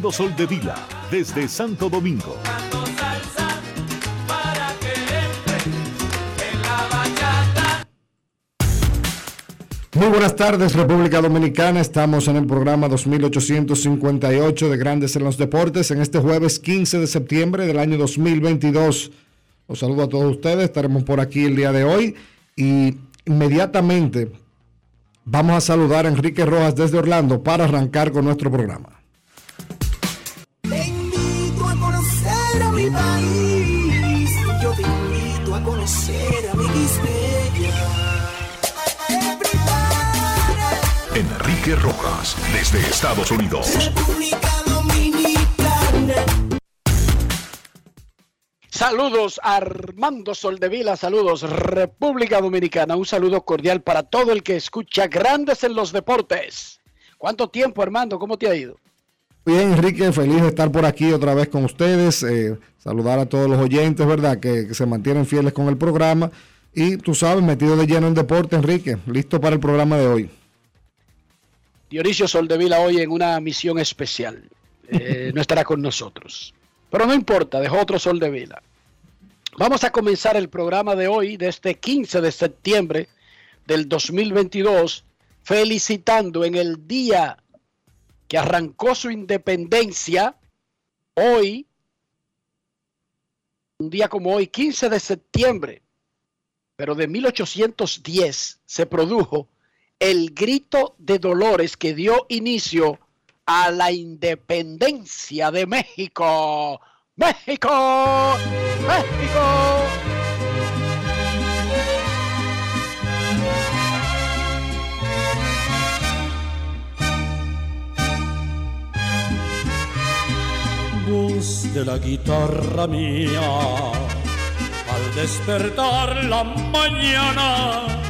Bachata. Armando Soldevila desde Santo Domingo. Muy buenas tardes, República Dominicana. Estamos en el programa 2858 de Grandes en los Deportes en este jueves 15 de septiembre del año 2022. Los saludo a todos ustedes. Estaremos por aquí el día de hoy y inmediatamente vamos a saludar a Enrique Rojas desde Orlando para arrancar con nuestro programa. Enrique Rojas desde Estados Unidos. República Dominicana. Saludos Armando Soldevila, saludos República Dominicana, un saludo cordial para todo el que escucha Grandes en los Deportes. ¿Cuánto tiempo Armando? ¿Cómo te ha ido? Bien, Enrique, feliz de estar por aquí otra vez con ustedes. eh, saludar a todos los oyentes, ¿verdad? Que, que se mantienen fieles con el programa. Y tú sabes, metido de lleno en deporte, Enrique. Listo para el programa de hoy. Dionisio Soldevila hoy en una misión especial. Eh, no estará con nosotros. Pero no importa, dejó otro Soldevila. Vamos a comenzar el programa de hoy, de este 15 de septiembre del 2022, felicitando en el día que arrancó su independencia, hoy, un día como hoy, 15 de septiembre, pero de 1810 se produjo el grito de Dolores que dio inicio a la independencia de México. México, México. voz de la guitarra mía. Al despertar la mañana,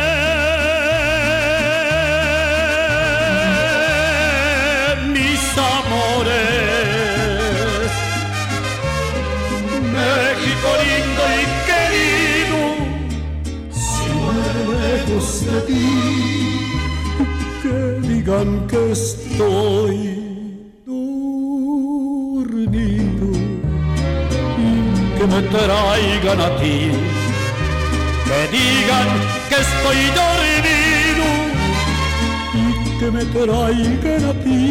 que digan que estoy dormido y que me traigan a ti, que digan que estoy dormido y que me traigan a ti,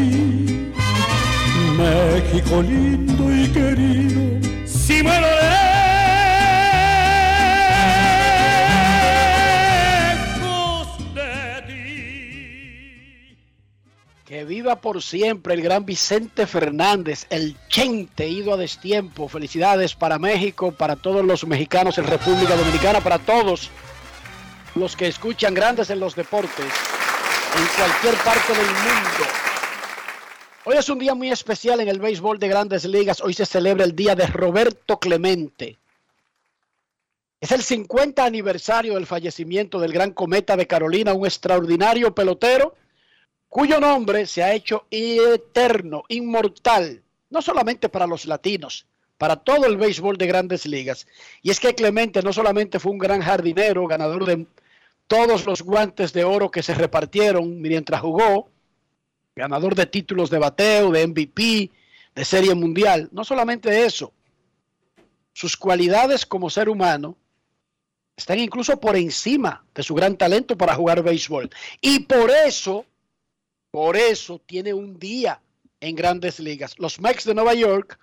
México lindo y querido, si muero lejos Viva por siempre el gran Vicente Fernández, el Chente, ido a destiempo. Felicidades para México, para todos los mexicanos en República Dominicana, para todos los que escuchan grandes en los deportes en cualquier parte del mundo. Hoy es un día muy especial en el béisbol de grandes ligas. Hoy se celebra el día de Roberto Clemente. Es el 50 aniversario del fallecimiento del gran cometa de Carolina, un extraordinario pelotero cuyo nombre se ha hecho eterno, inmortal, no solamente para los latinos, para todo el béisbol de grandes ligas. Y es que Clemente no solamente fue un gran jardinero, ganador de todos los guantes de oro que se repartieron mientras jugó, ganador de títulos de bateo, de MVP, de serie mundial. No solamente eso, sus cualidades como ser humano están incluso por encima de su gran talento para jugar béisbol. Y por eso, por eso tiene un día en grandes ligas. Los Mets de Nueva York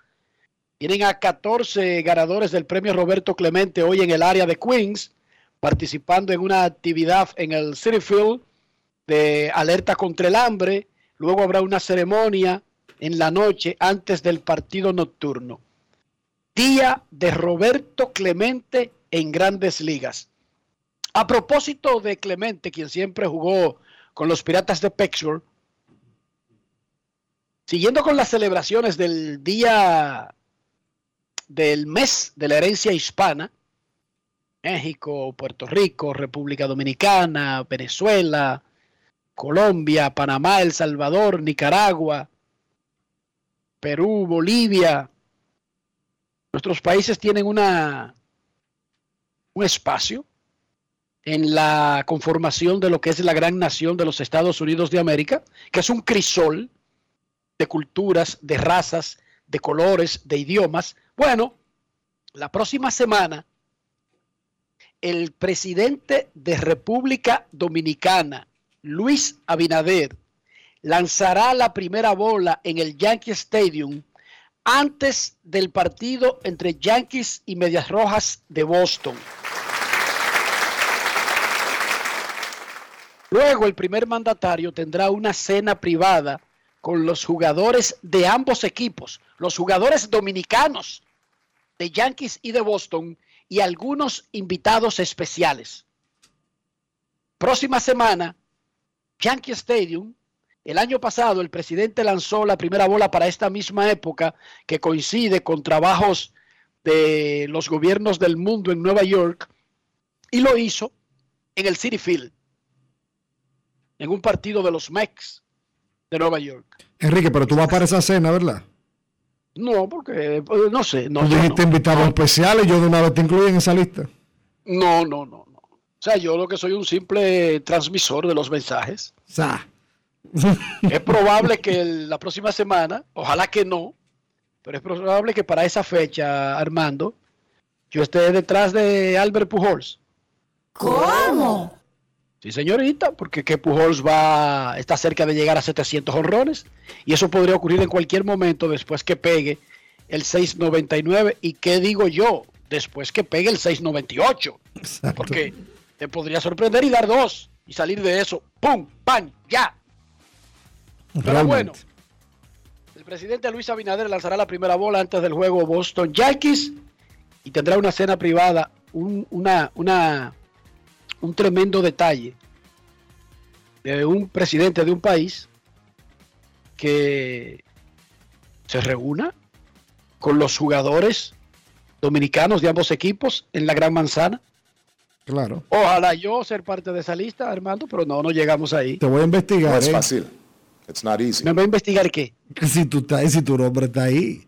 tienen a 14 ganadores del premio Roberto Clemente hoy en el área de Queens, participando en una actividad en el City Field de alerta contra el hambre. Luego habrá una ceremonia en la noche antes del partido nocturno. Día de Roberto Clemente en grandes ligas. A propósito de Clemente, quien siempre jugó con los Piratas de Pittsburgh, siguiendo con las celebraciones del día del mes de la herencia hispana, México, Puerto Rico, República Dominicana, Venezuela, Colombia, Panamá, El Salvador, Nicaragua, Perú, Bolivia. Nuestros países tienen una, un espacio en la conformación de lo que es la gran nación de los Estados Unidos de América, que es un crisol de culturas, de razas, de colores, de idiomas. Bueno, la próxima semana, el presidente de República Dominicana, Luis Abinader, lanzará la primera bola en el Yankee Stadium antes del partido entre Yankees y Medias Rojas de Boston. Luego el primer mandatario tendrá una cena privada con los jugadores de ambos equipos, los jugadores dominicanos de Yankees y de Boston y algunos invitados especiales. Próxima semana, Yankee Stadium. El año pasado el presidente lanzó la primera bola para esta misma época que coincide con trabajos de los gobiernos del mundo en Nueva York y lo hizo en el City Field, en un partido de los Mets de Nueva York. Enrique, pero tú vas para esa cena, ¿verdad? No, porque eh, no sé, no, Tú yo dijiste no. invitados especiales, yo de una vez te incluí en esa lista. no, no, no, no. O sea, yo lo que soy un simple transmisor de los mensajes. O sea, Es probable que el- la próxima semana, ojalá que no, pero es probable que para esa fecha, Armando, yo esté detrás de Albert Pujols. ¿Cómo? Sí, señorita, porque que Pujols va, está cerca de llegar a 700 honrones y eso podría ocurrir en cualquier momento después que pegue el 699 y qué digo yo, después que pegue el 698, exacto. porque te podría sorprender y dar dos y salir de eso, ¡pum! ¡pam! ¡ya! Pero Realmente. bueno, el presidente Luis Abinader lanzará la primera bola antes del juego Boston Yankees y tendrá una cena privada, un, una, una, un tremendo detalle de un presidente de un país que se reúna con los jugadores dominicanos de ambos equipos en la Gran Manzana. Claro. Ojalá yo ser parte de esa lista, Armando, pero no, no llegamos ahí. Te voy a No investigar. es ¿eh? fácil. It's not easy. ¿Me va a investigar qué? Si tú estás si tu nombre está ahí.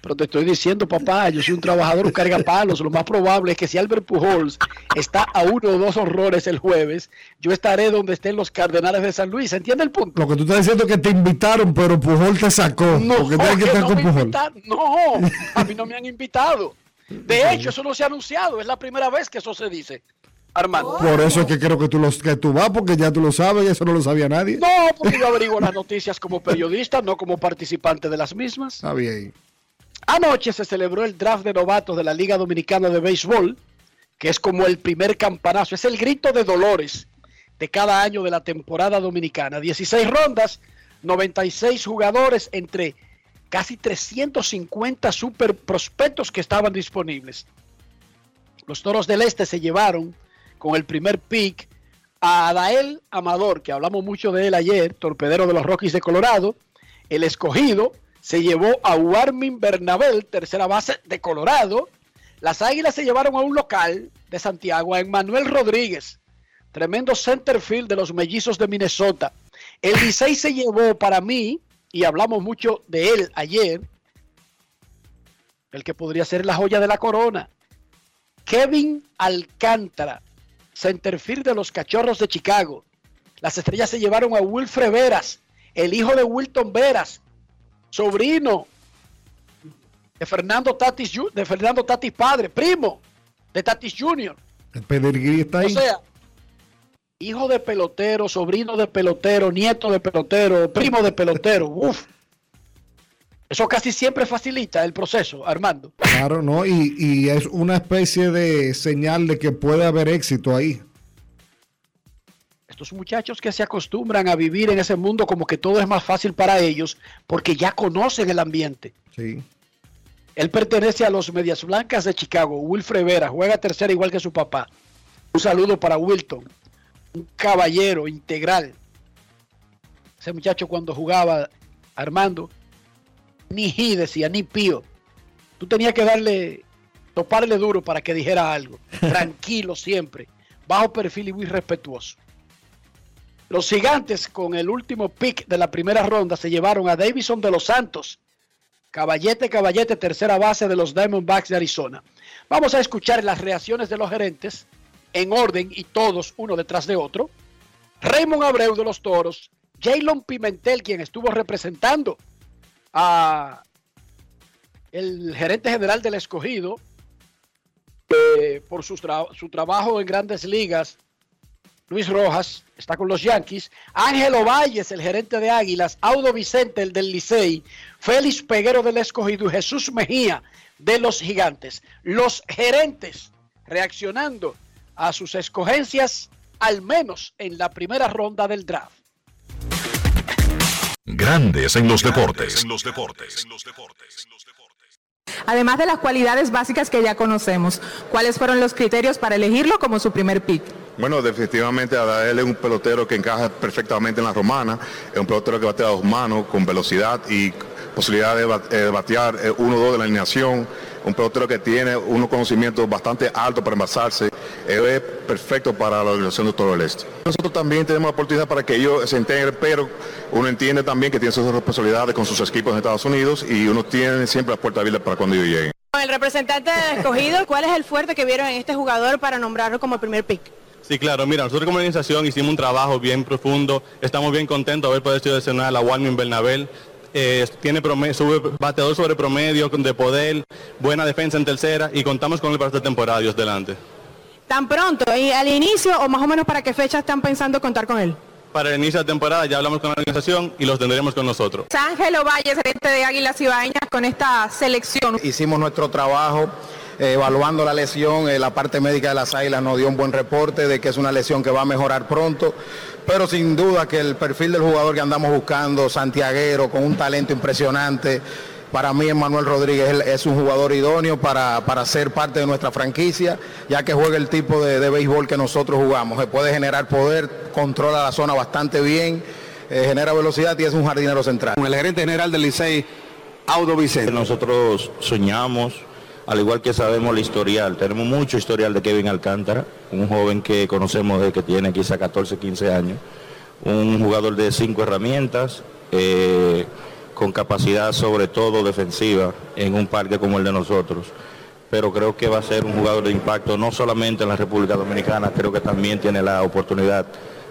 Pero te estoy diciendo, papá, yo soy un trabajador, un cargapalos. Lo más probable es que si Albert Pujols está a uno o dos horrores el jueves, yo estaré donde estén los Cardenales de San Luis. ¿Entiende el punto? Lo que tú estás diciendo es que te invitaron, pero Pujol te sacó. No, porque tienes que que estar no con Pujol. No, a mí no me han invitado. De hecho, eso no se ha anunciado. Es la primera vez que eso se dice, Armando. Por eso es que creo que tú, los, que tú vas, porque ya tú lo sabes y eso no lo sabía nadie. No, porque yo averiguo las noticias como periodista, no como participante de las mismas. Está bien. Anoche se celebró el draft de novatos de la Liga Dominicana de Béisbol, que es como el primer campanazo, es el grito de dolores de cada año de la temporada dominicana. 16 rondas, 96 jugadores entre casi 350 super prospectos que estaban disponibles. Los Toros del Este se llevaron con el primer pick a Adael Amador, que hablamos mucho de él ayer, torpedero de los Rockies de Colorado, El escogido se llevó a Warmin Bernabel, tercera base de Colorado. Las Águilas se llevaron a un local de Santiago, a Emmanuel Rodríguez, tremendo centerfield de los mellizos de Minnesota. El Licey se llevó para mí, y hablamos mucho de él ayer, el que podría ser la joya de la corona. Kevin Alcántara, centerfield de los Cachorros de Chicago. Las estrellas se llevaron a Wilfred Veras, el hijo de Wilton Veras, sobrino de Fernando Tatis, de Fernando Tatis padre, primo de Tatis Jr. El pedigrí está O ahí. sea, hijo de pelotero, sobrino de pelotero, nieto de pelotero, primo de pelotero. Uf. Eso casi siempre facilita el proceso, Armando. Claro, ¿no? Y, y es una especie de señal de que puede haber éxito ahí. Estos muchachos que se acostumbran a vivir en ese mundo como que todo es más fácil para ellos porque ya conocen el ambiente. Sí. Él pertenece a los Medias Blancas de Chicago. Wilfred Vera juega tercera igual que su papá. Un saludo para Wilton, un caballero integral. Ese muchacho cuando jugaba Armando, ni hi decía, ni pío. Tú tenías que darle, toparle duro para que dijera algo. Tranquilo siempre, bajo perfil y muy respetuoso. Los gigantes con el último pick de la primera ronda se llevaron a Davison de los Santos. Caballete, caballete, tercera base de los Diamondbacks de Arizona. Vamos a escuchar las reacciones de los gerentes en orden y todos uno detrás de otro. Raymond Abreu de los Toros, Jalen Pimentel, quien estuvo representando a el gerente general del escogido eh, por su, su trabajo en grandes ligas, Luis Rojas, está con los Yankees, Ángelo Valles, el gerente de Águilas, Audo Vicente, el del Licey, Félix Peguero del Escogido y Jesús Mejía de los Gigantes. Los gerentes reaccionando a sus escogencias, al menos en la primera ronda del draft. Grandes en los deportes. En los deportes. Además de las cualidades básicas que ya conocemos, ¿cuáles fueron los criterios para elegirlo como su primer pick? Bueno, definitivamente Adael es un pelotero que encaja perfectamente en la romana, es un pelotero que batea a dos manos, con velocidad y posibilidad de, eh, batear 1-2 de la alineación, un pelotero que tiene unos conocimientos bastante altos para envasarse, él es perfecto para la organización de todo el este. Nosotros también tenemos la oportunidad para que ellos se integren, pero uno entiende también que tiene sus responsabilidades con sus equipos en Estados Unidos y uno tiene siempre la puerta abierta para cuando ellos lleguen. El representante escogido, ¿cuál es el fuerte que vieron en este jugador para nombrarlo como el primer pick? Sí, claro, mira, nosotros como organización hicimos un trabajo bien profundo, estamos bien contentos de haber podido seleccionar a Walmin Bernabel. Eh, tiene prome- sube bateador sobre promedio, de poder, buena defensa en tercera y contamos con él para esta temporada, Dios delante. ¿Tan pronto? ¿Y al inicio o más o menos para qué fecha están pensando contar con él? Para el inicio de temporada ya hablamos con la organización y los tendremos con nosotros. Ángelo Valles, gerente de Águilas Ibaeñas, con esta selección. Hicimos nuestro trabajo evaluando la lesión, eh, la parte médica de las águilas nos dio un buen reporte de que es una lesión que va a mejorar pronto, pero sin duda que el perfil del jugador que andamos buscando, santiaguero, con un talento impresionante, para mí Manuel Rodríguez es- es un jugador idóneo para, para ser parte de nuestra franquicia, ya que juega el tipo de, de béisbol que nosotros jugamos, se puede generar poder, controla la zona bastante bien, eh, genera velocidad y es un jardinero central. Con el gerente general del Licey, Audo Vicente. Nosotros soñamos, al igual que sabemos el historial, tenemos mucho historial de Kevin Alcántara, un joven que conocemos desde que tiene quizá 14, 15 años, un jugador de cinco herramientas, eh, con capacidad sobre todo defensiva en un parque como el de nosotros. Pero creo que va a ser un jugador de impacto no solamente en la República Dominicana, creo que también tiene la oportunidad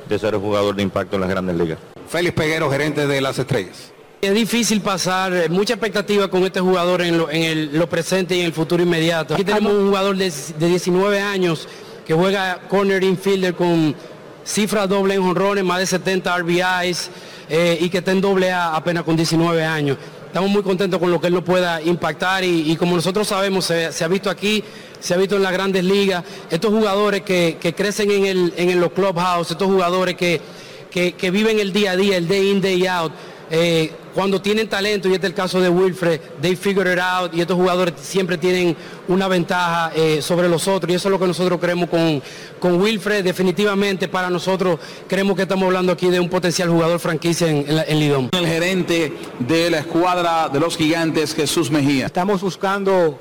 de ser un jugador de impacto en las grandes ligas. Félix Peguero, gerente de las estrellas. Es difícil pasar, eh, mucha expectativa con este jugador en lo, presente y en el futuro inmediato. Aquí tenemos un jugador de, de 19 años que juega corner infielder con cifras doble en jonrones, más de 70 RBIs eh, y que está en doble A apenas con 19 años. Estamos muy contentos con lo que él nos pueda impactar y, como nosotros sabemos, se, ha visto aquí, se ha visto en las grandes ligas, estos jugadores que, crecen en, el, en los clubhouse, estos jugadores que, que, que viven el día a día, el day in, day out, eh, cuando tienen talento, y este es el caso de Wilfred, they figure it out, y estos jugadores siempre tienen una ventaja eh, sobre los otros, y eso es lo que nosotros creemos con, con Wilfred. Definitivamente para nosotros creemos que estamos hablando aquí de un potencial jugador franquicia en, en, en Lidón. El gerente de la escuadra de los gigantes, Jesús Mejía. Estamos buscando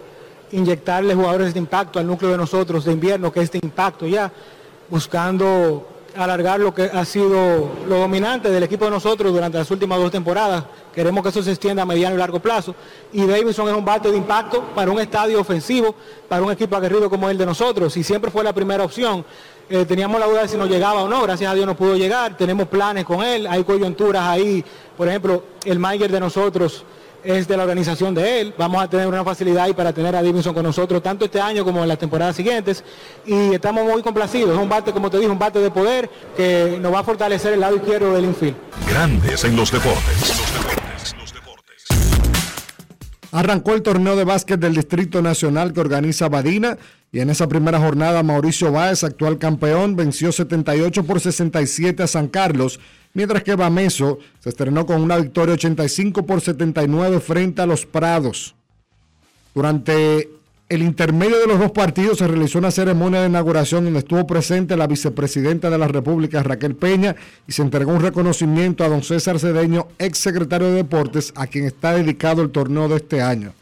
inyectarle jugadores de impacto al núcleo de nosotros de invierno, que es de impacto ya, buscando alargar lo que ha sido lo dominante del equipo de nosotros durante las últimas dos temporadas. Queremos que eso se extienda a mediano y largo plazo. Y Davidson es un bate de impacto para un estadio ofensivo, para un equipo aguerrido como el de nosotros. Y siempre fue la primera opción. Eh, teníamos la duda de si nos llegaba o no, gracias a Dios no pudo llegar. Tenemos planes con él, hay coyunturas ahí. Por ejemplo, el manager de nosotros es de la organización de él. Vamos a tener una facilidad ahí para tener a Davidson con nosotros tanto este año como en las temporadas siguientes. Y estamos muy complacidos. Es un bate, como te dije, un bate de poder que nos va a fortalecer el lado izquierdo del infield. Grandes en los deportes. Arrancó el torneo de básquet del Distrito Nacional que organiza Badina y en esa primera jornada Mauricio Báez, actual campeón, venció 78 por 67 a San Carlos, mientras que Bameso se estrenó con una victoria 85 por 79 frente a los Prados. Durante el intermedio de los dos partidos se realizó una ceremonia de inauguración donde estuvo presente la vicepresidenta de la República, Raquel Peña, y se entregó un reconocimiento a don César Cedeño, ex secretario de Deportes, a quien está dedicado el torneo de este año.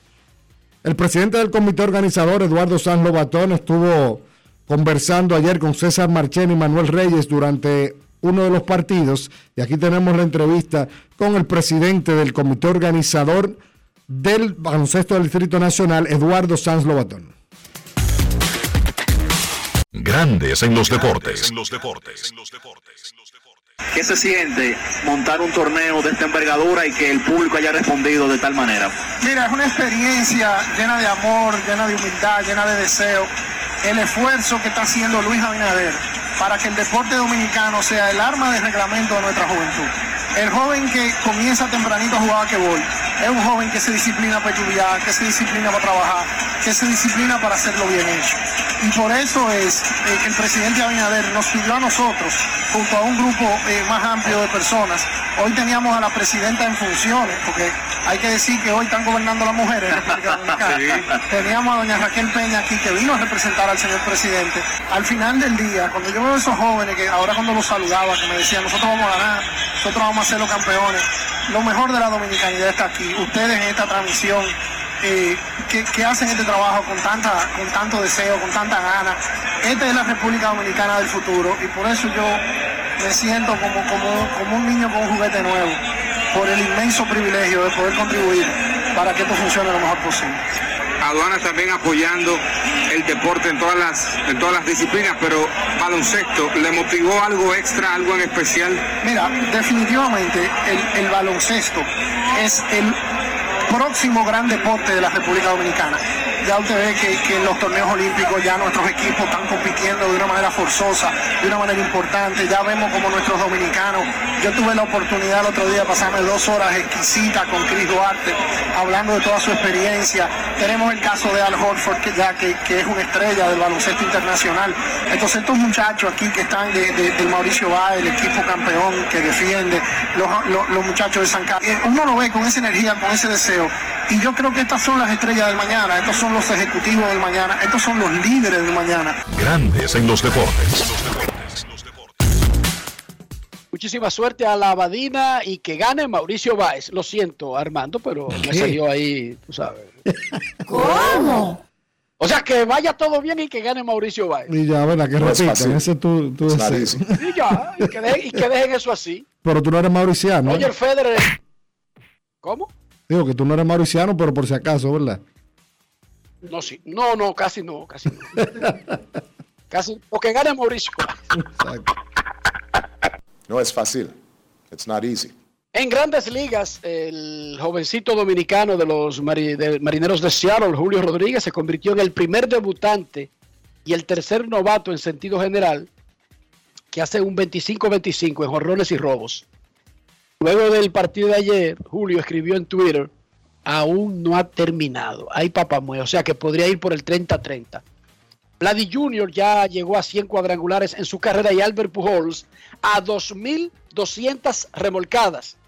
El presidente del comité organizador, Eduardo Sanz Lobatón, estuvo conversando ayer con César Marchén y Manuel Reyes durante uno de los partidos. Y aquí tenemos la entrevista con el presidente del comité organizador del baloncesto del Distrito Nacional, Eduardo Sanz Lobatón. Grandes en los deportes. ¿Qué se siente montar un torneo de esta envergadura y que el público haya respondido de tal manera? Mira, es una experiencia llena de amor, llena de humildad, llena de deseo. El esfuerzo que está haciendo Luis Abinader para que el deporte dominicano sea el arma de reglamento de nuestra juventud. El joven que comienza tempranito a jugar a voy es un joven que se disciplina para estudiar, que se disciplina para trabajar, que se disciplina para hacerlo bien hecho. Y por eso es eh, que el presidente Abinader nos pidió a nosotros, junto a un grupo eh, más amplio de personas, hoy teníamos a la presidenta en funciones, porque hay que decir que hoy están gobernando las mujeres en República Dominicana. Teníamos a doña Raquel Peña aquí que vino a representar al señor presidente. Al final del día, cuando yo veo a esos jóvenes que ahora cuando los saludaba, que me decían, nosotros vamos a ganar, nosotros vamos a ser los campeones, lo mejor de la dominicanidad está aquí. Ustedes en esta transmisión eh, que, que hacen este trabajo con, tanta, con tanto deseo, con tanta gana. Esta es la República Dominicana del futuro y por eso yo me siento como, como, como un niño con un juguete nuevo, por el inmenso privilegio de poder contribuir para que esto funcione lo mejor posible. Aduanas también apoyando el deporte en todas las, en todas las disciplinas, pero baloncesto, ¿le motivó algo extra, algo en especial? Mira, definitivamente el, el baloncesto es el próximo gran deporte de la República Dominicana. Ya usted ve que, en los torneos olímpicos ya nuestros equipos están compitiendo de una manera forzosa, de una manera importante. Ya vemos como nuestros dominicanos. Yo tuve la oportunidad el otro día de pasarme dos horas exquisitas con Chris Duarte, hablando de toda su experiencia. Tenemos el caso de Al Horford, que ya que, es una estrella del baloncesto internacional. Entonces estos muchachos aquí que están de, de- del Mauricio Báez, el equipo campeón que defiende, los, los- los muchachos de San Carlos, eh, uno lo ve con esa energía, con ese deseo. Y yo creo que estas son las estrellas del mañana, estos son los ejecutivos del mañana, estos son los líderes del mañana. Grandes en los deportes. Muchísima suerte a la Abadina y que gane Mauricio Báez. Lo siento, Armando, pero me salió ahí, tú sabes. ¿Cómo? O sea, que vaya todo bien y que gane Mauricio Báez. Y ya, ¿verdad? Que No es repitan, ese tú, tú Es. Y ya, y que, dejen, y que dejen eso así. Pero tú no eres mauriciano. ¿eh? Roger Federer. ¿Cómo? Digo que tú no eres mauriciano, pero por si acaso, ¿verdad? No, sí. No, no, casi no, casi no. casi. O que gane Mauricio. No es fácil. It's not easy. En grandes ligas, el jovencito dominicano de los mari- de marineros de Seattle, Julio Rodríguez, se convirtió en el primer debutante y el tercer novato en sentido general que hace un 25-25 en jorrones y robos. Luego del partido de ayer, Julio escribió en Twitter, aún no ha terminado. Hay papamue, o sea que podría ir por el 30-30. Vladi Jr. ya llegó a 100 cuadrangulares en su carrera y Albert Pujols a 2.200 remolcadas.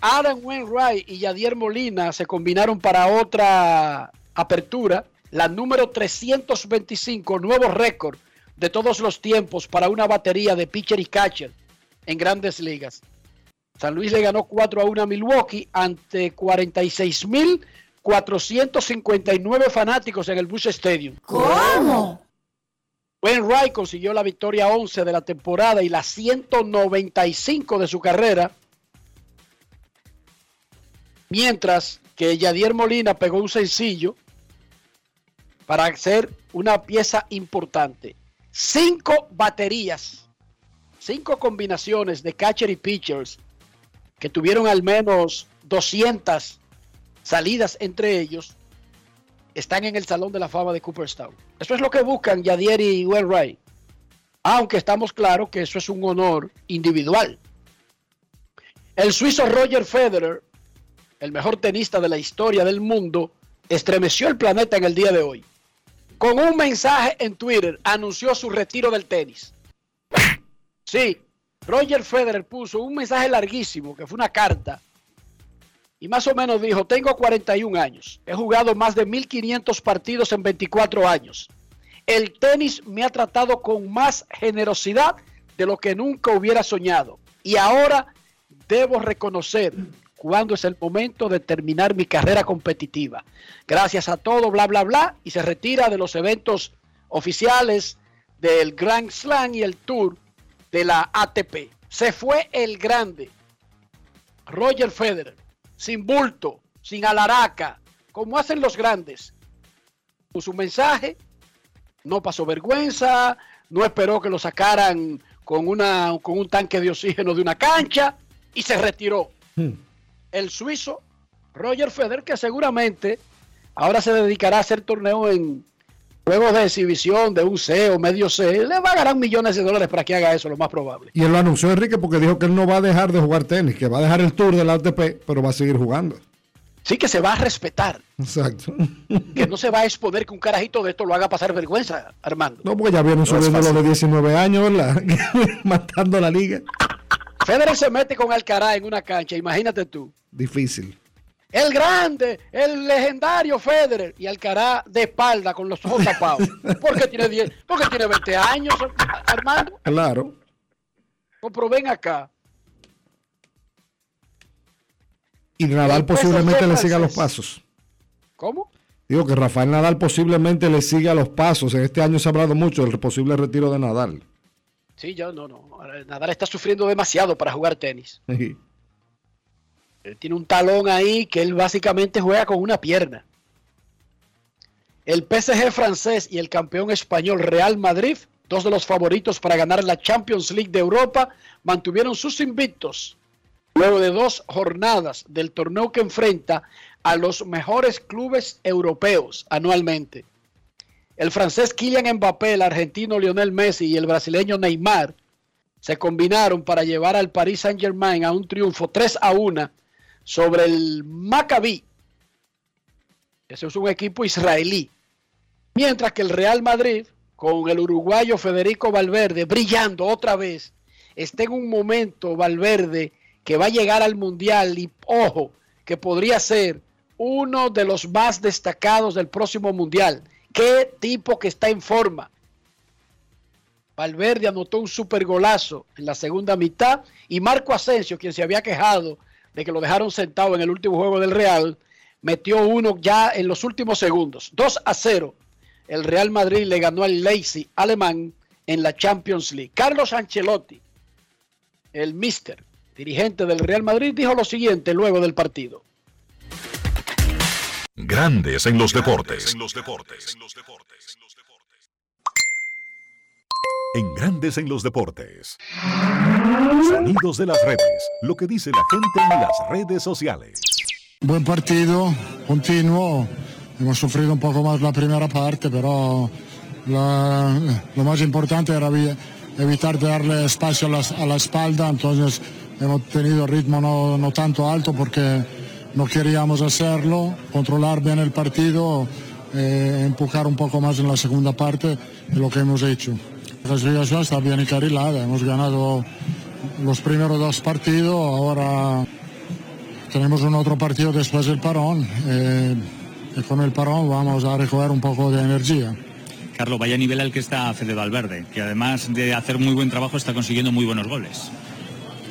Adam Wainwright y Yadier Molina se combinaron para otra apertura, la número 325, nuevo récord de todos los tiempos para una batería de pitcher y catcher en grandes ligas. San Luis le ganó 4 a 1 a Milwaukee ante 46.459 fanáticos en el Bush Stadium. ¿Cómo? Wainwright consiguió la victoria 11 de la temporada y la 195 de su carrera, mientras que Yadier Molina pegó un sencillo para hacer una pieza importante. Cinco baterías, cinco combinaciones de catcher y pitchers que tuvieron al menos 200 salidas entre ellos, están en el Salón de la Fama de Cooperstown. Eso es lo que buscan Yadier y Wainwright. Aunque estamos claros que eso es un honor individual. El suizo Roger Federer, el mejor tenista de la historia del mundo, estremeció el planeta en el día de hoy. Con un mensaje en Twitter anunció su retiro del tenis. Sí, Roger Federer puso un mensaje larguísimo, que fue una carta, y más o menos dijo, tengo 41 años, he jugado más de 1500 partidos en 24 años. El tenis me ha tratado con más generosidad de lo que nunca hubiera soñado. Y ahora debo reconocer cuándo es el momento de terminar mi carrera competitiva. Gracias a todo, bla, bla, bla, y se retira de los eventos oficiales del Grand Slam y el Tour de la ATP. Se fue el grande, Roger Federer, sin bulto, sin alaraca, como hacen los grandes. Con su mensaje, no pasó vergüenza, no esperó que lo sacaran con, una, con un tanque de oxígeno de una cancha y se retiró. El suizo Roger Federer, que seguramente ahora se dedicará a hacer torneo en juegos de exhibición de un C o medio C, le va a ganar millones de dólares para que haga eso, lo más probable. Y él lo anunció, Enrique, porque dijo que él no va a dejar de jugar tenis, que va a dejar el tour del ATP, pero va a seguir jugando. Sí que se va a respetar, Exacto. que no se va a exponer que un carajito de esto lo haga pasar vergüenza, Armando. No, porque ya vienen subiendo los de 19 años, ¿verdad? Matando la liga. Federer se mete con Alcaraz en una cancha, imagínate tú. Difícil. El grande, el legendario Federer y Alcaraz de espalda con los ojos tapados. Porque tiene 10, porque tiene 20 años, Armando. Claro. Pero ven acá. Y Nadal posiblemente le siga los pasos. ¿Cómo? Digo que Rafael Nadal posiblemente le siga los pasos. En este año se ha hablado mucho del posible retiro de Nadal. Sí, yo no, no. Nadal está sufriendo demasiado para jugar tenis. Sí. Él tiene un talón ahí que él básicamente juega con una pierna. El PSG francés y el campeón español Real Madrid, dos de los favoritos para ganar la Champions League de Europa, mantuvieron sus invictos luego de dos jornadas del torneo que enfrenta a los mejores clubes europeos anualmente. El francés Kylian Mbappé, el argentino Lionel Messi y el brasileño Neymar se combinaron para llevar al Paris Saint-Germain a un triunfo 3 a 1 sobre el Maccabi. Ese es un equipo israelí. Mientras que el Real Madrid, con el uruguayo Federico Valverde brillando otra vez, está en un momento Valverde que va a llegar al Mundial y ojo, que podría ser uno de los más destacados del próximo Mundial. Qué tipo que está en forma. Valverde anotó un super golazo en la segunda mitad y Marco Asensio, quien se había quejado de que lo dejaron sentado en el último juego del Real, metió uno ya en los últimos segundos. 2 a 0. El Real Madrid le ganó al Leipzig alemán en la Champions League. Carlos Ancelotti, el mister, dirigente del Real Madrid, dijo lo siguiente luego del partido. Grandes en los deportes. En Grandes en los deportes. Sonidos de las redes. Lo que dice la gente en las redes sociales. Buen partido, continuo. Hemos sufrido un poco más la primera parte, pero lo más importante era vi- evitar darle espacio a la, espalda, entonces hemos tenido ritmo no, no tanto alto porque no queríamos hacerlo, controlar bien el partido, eh, empujar un poco más en la segunda parte de lo que hemos hecho. La clasificación está bien encarrilada, hemos ganado los primeros dos partidos, ahora tenemos un otro partido después del parón eh, y con el parón vamos a recoger un poco de energía. Carlos, vaya nivel al que está Fede Valverde, que además de hacer muy buen trabajo está consiguiendo muy buenos goles.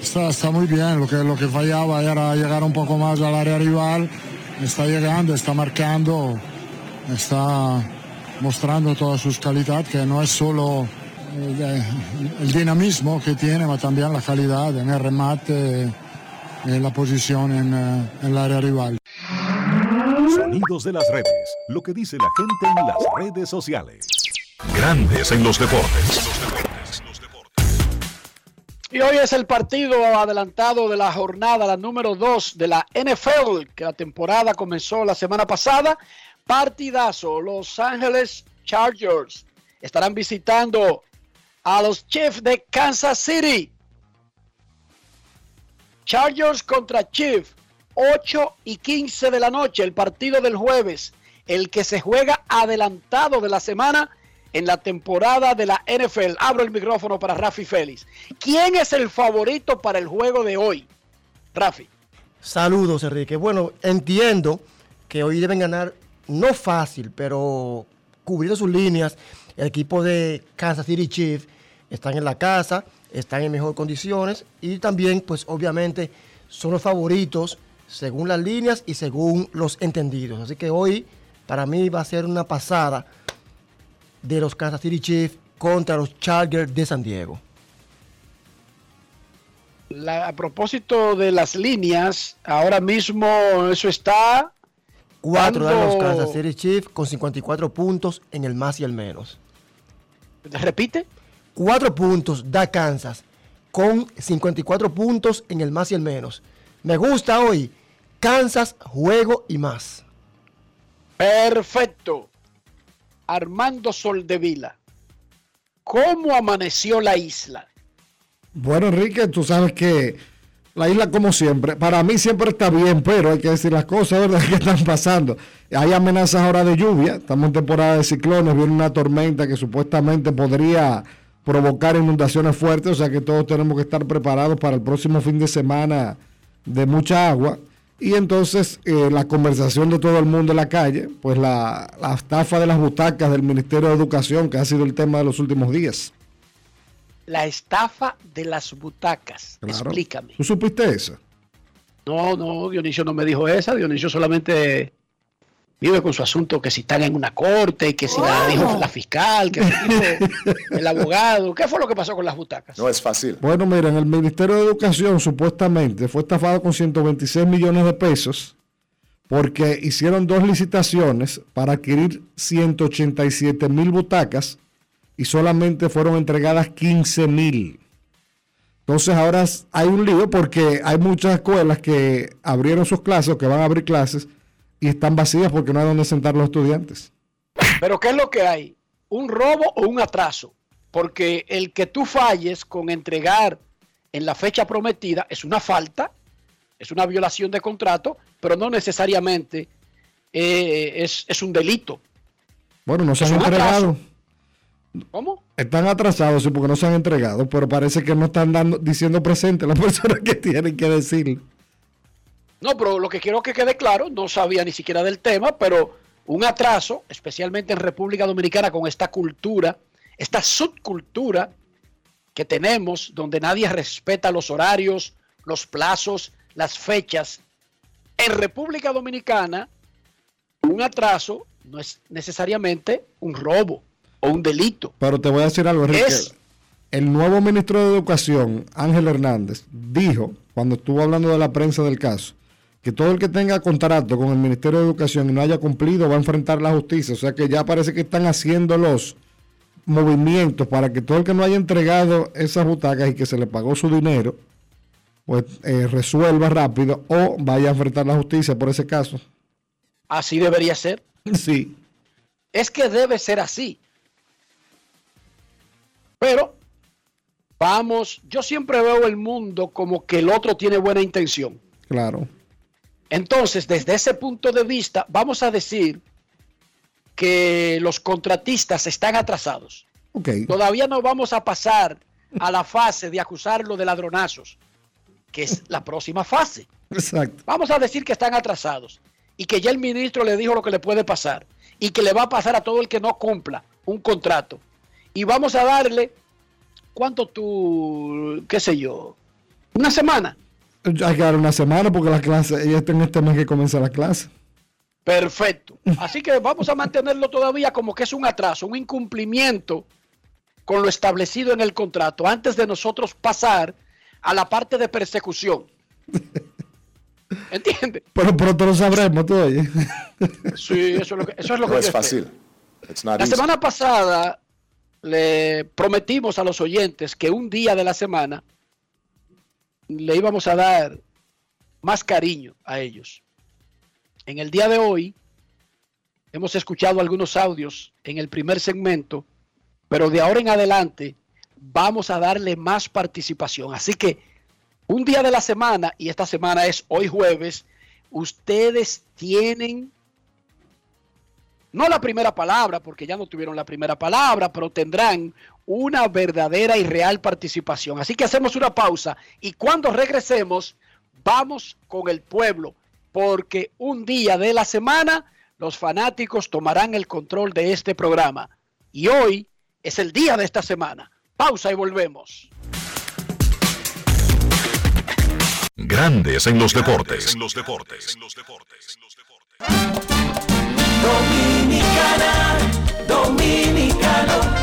Está, está muy bien, lo que, lo que fallaba era llegar un poco más al área rival, está llegando, está marcando, está mostrando todas sus calidades, que no es solo el dinamismo que tiene, pero también la calidad en el remate, en la posición en, eh, en el área rival. Sonidos de las redes. Lo que dice la gente en las redes sociales. Grandes en los deportes. Y hoy es el partido adelantado de la jornada, la número 2 de la NFL, que la temporada comenzó la semana pasada. Partidazo, Los Ángeles Chargers estarán visitando a los Chiefs de Kansas City. Chargers contra Chiefs, 8 y 15 de la noche, el partido del jueves, el que se juega adelantado de la semana en la temporada de la NFL. Abro el micrófono para Rafi Félix. ¿Quién es el favorito para el juego de hoy? Rafi. Saludos, Enrique. Bueno, entiendo que hoy deben ganar, no fácil, pero cubriendo sus líneas. El equipo de Kansas City Chiefs están en la casa, están en mejores condiciones y también, pues obviamente, son los favoritos según las líneas y según los entendidos. Así que hoy, para mí, va a ser una pasada de los Kansas City Chiefs contra los Chargers de San Diego. La- a propósito de las líneas, ahora mismo eso está... Cuatro dan los Kansas City Chiefs con 54 puntos en el más y el menos. ¿Repite? Cuatro puntos da Kansas con 54 puntos en el más y el menos. Me gusta hoy Kansas, juego y más. Perfecto. Armando Soldevila. ¿Cómo amaneció la isla? Bueno, Enrique, tú sabes que la isla, como siempre, para mí siempre está bien, pero hay que decir las cosas, ¿verdad?, que están pasando. Hay amenazas ahora de lluvia, estamos en temporada de ciclones, viene una tormenta que supuestamente podría provocar inundaciones fuertes, o sea que todos tenemos que estar preparados para el próximo fin de semana de mucha agua. Y entonces eh, la conversación de todo el mundo en la calle, pues la, la estafa de las butacas del Ministerio de Educación, que ha sido el tema de los últimos días. La estafa de las butacas. Claro. Explícame. ¿Tú supiste eso? No, no, Dionisio no me dijo esa. Dionisio solamente vive con su asunto que si están en una corte, que si la dijo la fiscal, que dijo el abogado. ¿Qué fue lo que pasó con las butacas? No es fácil. Bueno, miren, el Ministerio de Educación supuestamente fue estafado con 126 millones de pesos porque hicieron dos licitaciones para adquirir 187 mil butacas y solamente fueron entregadas 15 mil. Entonces ahora hay un lío porque hay muchas escuelas que abrieron sus clases o que van a abrir clases y están vacías porque no hay donde sentar los estudiantes. Pero ¿qué es lo que hay? ¿Un robo o un atraso? Porque el que tú falles con entregar en la fecha prometida es una falta, es una violación de contrato, pero no necesariamente eh, es, es un delito. Bueno, no se han entregado. atraso. ¿Cómo? Están atrasados, sí, porque no se han entregado, pero parece que no están dando, diciendo presente las personas que tienen que decir. No, pero lo que quiero que quede claro, no sabía ni siquiera del tema, pero un atraso, especialmente en República Dominicana con esta cultura, esta subcultura que tenemos, donde nadie respeta los horarios, los plazos, las fechas. En República Dominicana, un atraso no es necesariamente un robo o un delito. Pero te voy a decir algo, Enrique. Es- El nuevo ministro de Educación, Ángel Hernández, dijo, cuando estuvo hablando de la prensa del caso, que todo el que tenga contrato con el Ministerio de Educación y no haya cumplido va a enfrentar la justicia. O sea que ya parece que están haciendo los movimientos para que todo el que no haya entregado esas butacas y que se le pagó su dinero, pues eh, resuelva rápido o vaya a enfrentar la justicia por ese caso. Así debería ser. Sí. Es que debe ser así. Pero vamos, yo siempre veo el mundo como que el otro tiene buena intención. Claro. Entonces, desde ese punto de vista, vamos a decir que los contratistas están atrasados. Ok. Todavía no vamos a pasar a la fase de acusarlo de ladronazos, que es la próxima fase. Exacto. Vamos a decir que están atrasados y que ya el ministro le dijo lo que le puede pasar y que le va a pasar a todo el que no cumpla un contrato. Y vamos a darle, ¿cuánto tú, qué sé yo? Una semana. Hay que dar una semana porque la clase, ella está en este mes que comienza la clase. Perfecto. Así que vamos a mantenerlo todavía como que es un atraso, un incumplimiento con lo establecido en el contrato antes de nosotros pasar a la parte de persecución. ¿Entiendes? Pero pronto lo sabremos todavía. Sí, eso es lo que, eso es lo que No yo es fácil. La easy. semana pasada le prometimos a los oyentes que un día de la semana le íbamos a dar más cariño a ellos. En el día de hoy hemos escuchado algunos audios en el primer segmento, pero de ahora en adelante vamos a darle más participación. Así que un día de la semana, y esta semana es hoy jueves, ustedes tienen no la primera palabra, porque ya no tuvieron la primera palabra, pero tendrán una verdadera y real participación. Así que hacemos una pausa y cuando regresemos, vamos con el pueblo, porque un día de la semana los fanáticos tomarán el control de este programa. Y hoy es el día de esta semana. Pausa y volvemos. Grandes en los deportes. Dominicana, dominicano,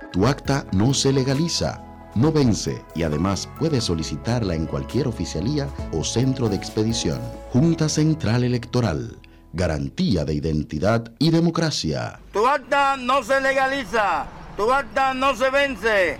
Tu acta no se legaliza, no vence y además puedes solicitarla en cualquier oficialía o centro de expedición. Junta Central Electoral. Garantía de identidad y democracia. Tu acta no se legaliza, tu acta no se vence.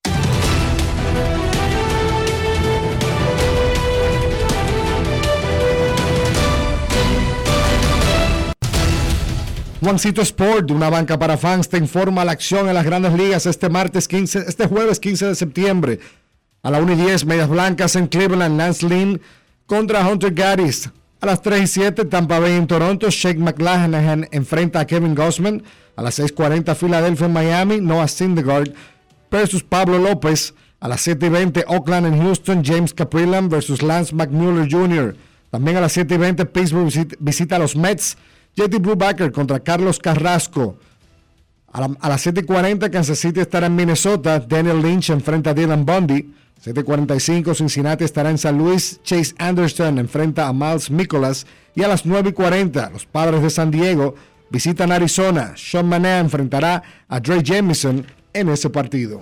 Juancito Sport, de una banca para fans, te informa la acción en las grandes ligas este martes 15, este jueves 15 de septiembre. A la 1 y 10, Medias Blancas en Cleveland, Lance Lynn contra Hunter Gaddis. A las 3 y 7, Tampa Bay en Toronto, Shake McLachlan enfrenta a Kevin Gossman. A las 6.40, Filadelfia en Miami, Noah Syndergaard versus Pablo López. A las 7 y 20, Oakland en Houston, James Caprillan versus Lance McMuller Jr. También a las 7 y 20, Pittsburgh visita, visita a los Mets. JT Brubaker contra Carlos Carrasco. A, la- a las 7:40 Kansas City estará en Minnesota. Daniel Lynch enfrenta a Dylan Bundy. 7:45 Cincinnati estará en San Luis. Chase Anderson enfrenta a Miles Nicholas. Y a las 9:40 los Padres de San Diego visitan Arizona. Sean Manea enfrentará a Dre Jamison en ese partido.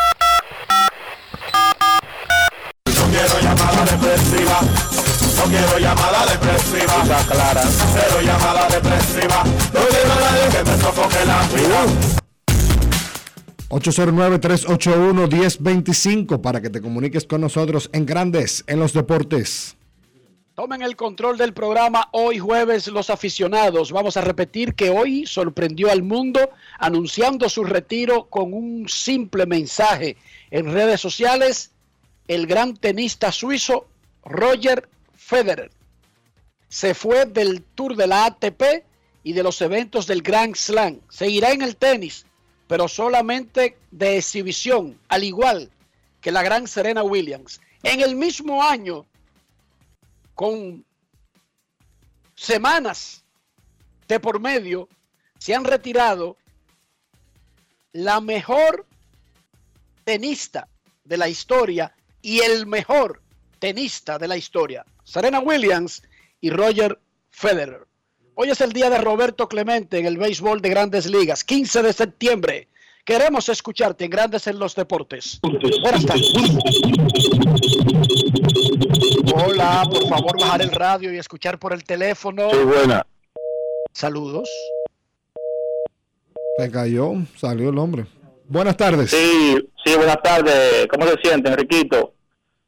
Llamada depresiva. No quiero llamada depresiva. Está clara. Cero llamada depresiva. No quiero a nadie que me sofoque la vida. 809-381-1025 para que te comuniques con nosotros en Grandes en los deportes. Tomen el control del programa hoy jueves los aficionados. Vamos a repetir que hoy sorprendió al mundo anunciando su retiro con un simple mensaje en redes sociales. El gran tenista suizo Roger Federer se fue del tour de la ATP y de los eventos del Grand Slam. Seguirá en el tenis, pero solamente de exhibición, al igual que la gran Serena Williams. En el mismo año, con semanas de por medio, se han retirado la mejor tenista de la historia y el mejor tenista de la historia, Serena Williams y Roger Federer. Hoy es el día de Roberto Clemente en el béisbol de grandes ligas, 15 de septiembre. Queremos escucharte en Grandes en los Deportes. Buenas tardes. Hola, por favor bajar el radio y escuchar por el teléfono. Sí, buena. Saludos. Se cayó, salió el hombre. Buenas tardes. Sí, sí, buenas tardes. ¿Cómo se siente, Enriquito?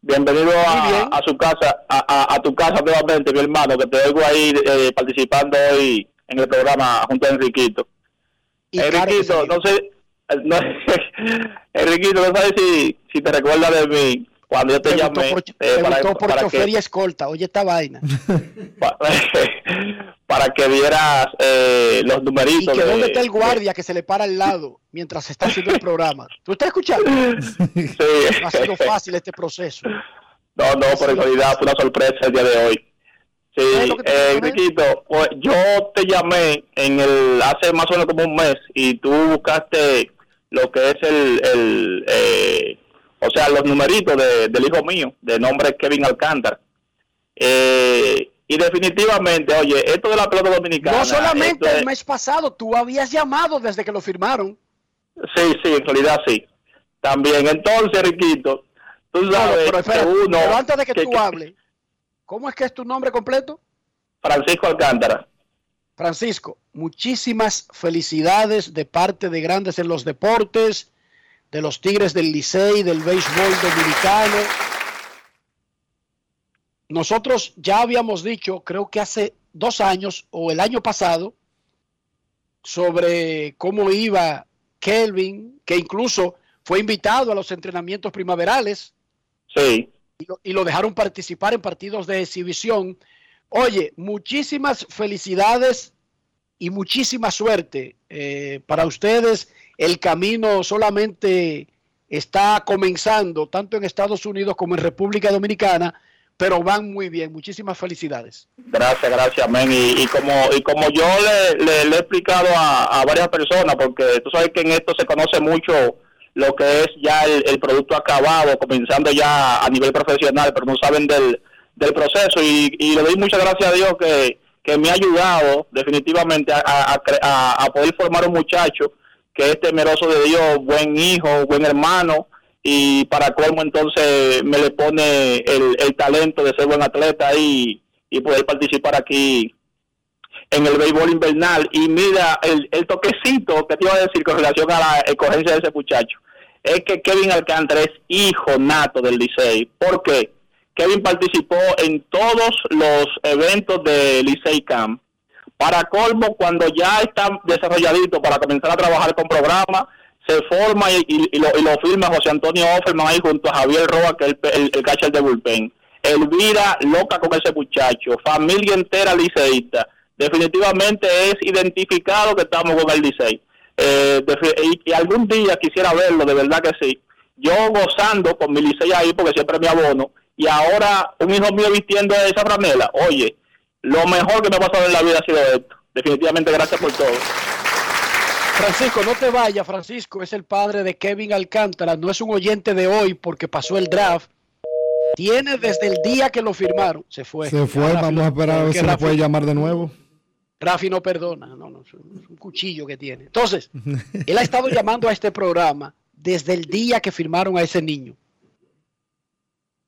Bienvenido a, a su casa, a, a- a tu casa nuevamente, mi hermano, que te oigo ahí eh, participando hoy en el programa junto a Enriquito. Enriquito, no sé, no, Enriquito, no sabes si, si te recuerdas de mí cuando yo te Preguntó llamé por, eh, para, por para chofer que, y escolta. Oye, esta vaina. para que vieras eh, los Y numeritos. que de- dónde está el guardia que se le para al lado mientras está haciendo el programa. ¿Tú estás escuchando? No ha sido fácil este proceso. No, no, por casualidad fue una sorpresa el día de hoy. Sí, eh, Enriquito, pues, yo te llamé en el hace más o menos como un mes y tú buscaste lo que es el, el eh, o sea, los numeritos de- del hijo mío, de nombre Kevin Alcántara. Eh, y definitivamente, oye, esto de la pelota dominicana. No solamente es- el mes pasado, tú habías llamado desde que lo firmaron. Sí, sí, en realidad sí. También, entonces, Riquito, tú No, sabes pero espérate, que uno... pero antes de que, que- tú que- hables, ¿cómo es que es tu nombre completo? Francisco Alcántara. Francisco, muchísimas felicidades de parte de Grandes en los Deportes, de los Tigres del Licey, del béisbol dominicano. Nosotros ya habíamos dicho, creo que hace dos años o el año pasado, sobre cómo iba Kelvin, que incluso fue invitado a los entrenamientos primaverales Sí. y lo, y lo dejaron participar en partidos de exhibición. Oye, muchísimas felicidades y muchísima suerte eh, para ustedes. El camino solamente está comenzando, tanto en Estados Unidos como en República Dominicana, pero van muy bien. Muchísimas felicidades. Gracias, gracias, men. Y, como y como yo le, le- he explicado a, varias personas, porque tú sabes que en esto se conoce mucho lo que es ya el, producto acabado, comenzando ya a nivel profesional, pero no saben del, del proceso. Y, y le doy muchas gracias a Dios que, que me ha ayudado definitivamente a, a- a poder formar un muchacho que es temeroso de Dios, buen hijo, buen hermano, y para colmo entonces me le pone el, el talento de ser buen atleta y, y poder participar aquí en el béisbol invernal. Y mira, el, el toquecito que te iba a decir con relación a la escogencia de ese muchacho. es que Kevin Alcántara es hijo nato del Licey. ¿Por qué? Kevin participó en todos los eventos de Licey Camp. Para colmo, cuando ya está desarrolladito para comenzar a trabajar con programas, se forma y, y- lo, y lo firma José Antonio Offerman ahí junto a Javier Roa, que es el, el, el catcher de bullpen. Elvira, loca con ese muchacho, familia entera liceísta. Definitivamente es identificado que estamos con el Licey. Eh, y algún día quisiera verlo, de verdad que sí. Yo gozando con mi Licey ahí porque siempre me abono. Y ahora un hijo mío vistiendo esa franela. Oye, lo mejor que me ha pasado en la vida ha sido esto. Definitivamente gracias por todo. Francisco, no te vayas. Francisco es el padre de Kevin Alcántara. No es un oyente de hoy porque pasó el draft. Tiene desde el día que lo firmaron. Se fue. Se fue, vamos a esperar a ver que si Rafi- puede llamar de nuevo. Rafi no perdona. No, no, es un es un cuchillo que tiene. Entonces, él ha estado llamando a este programa desde el día que firmaron a ese niño.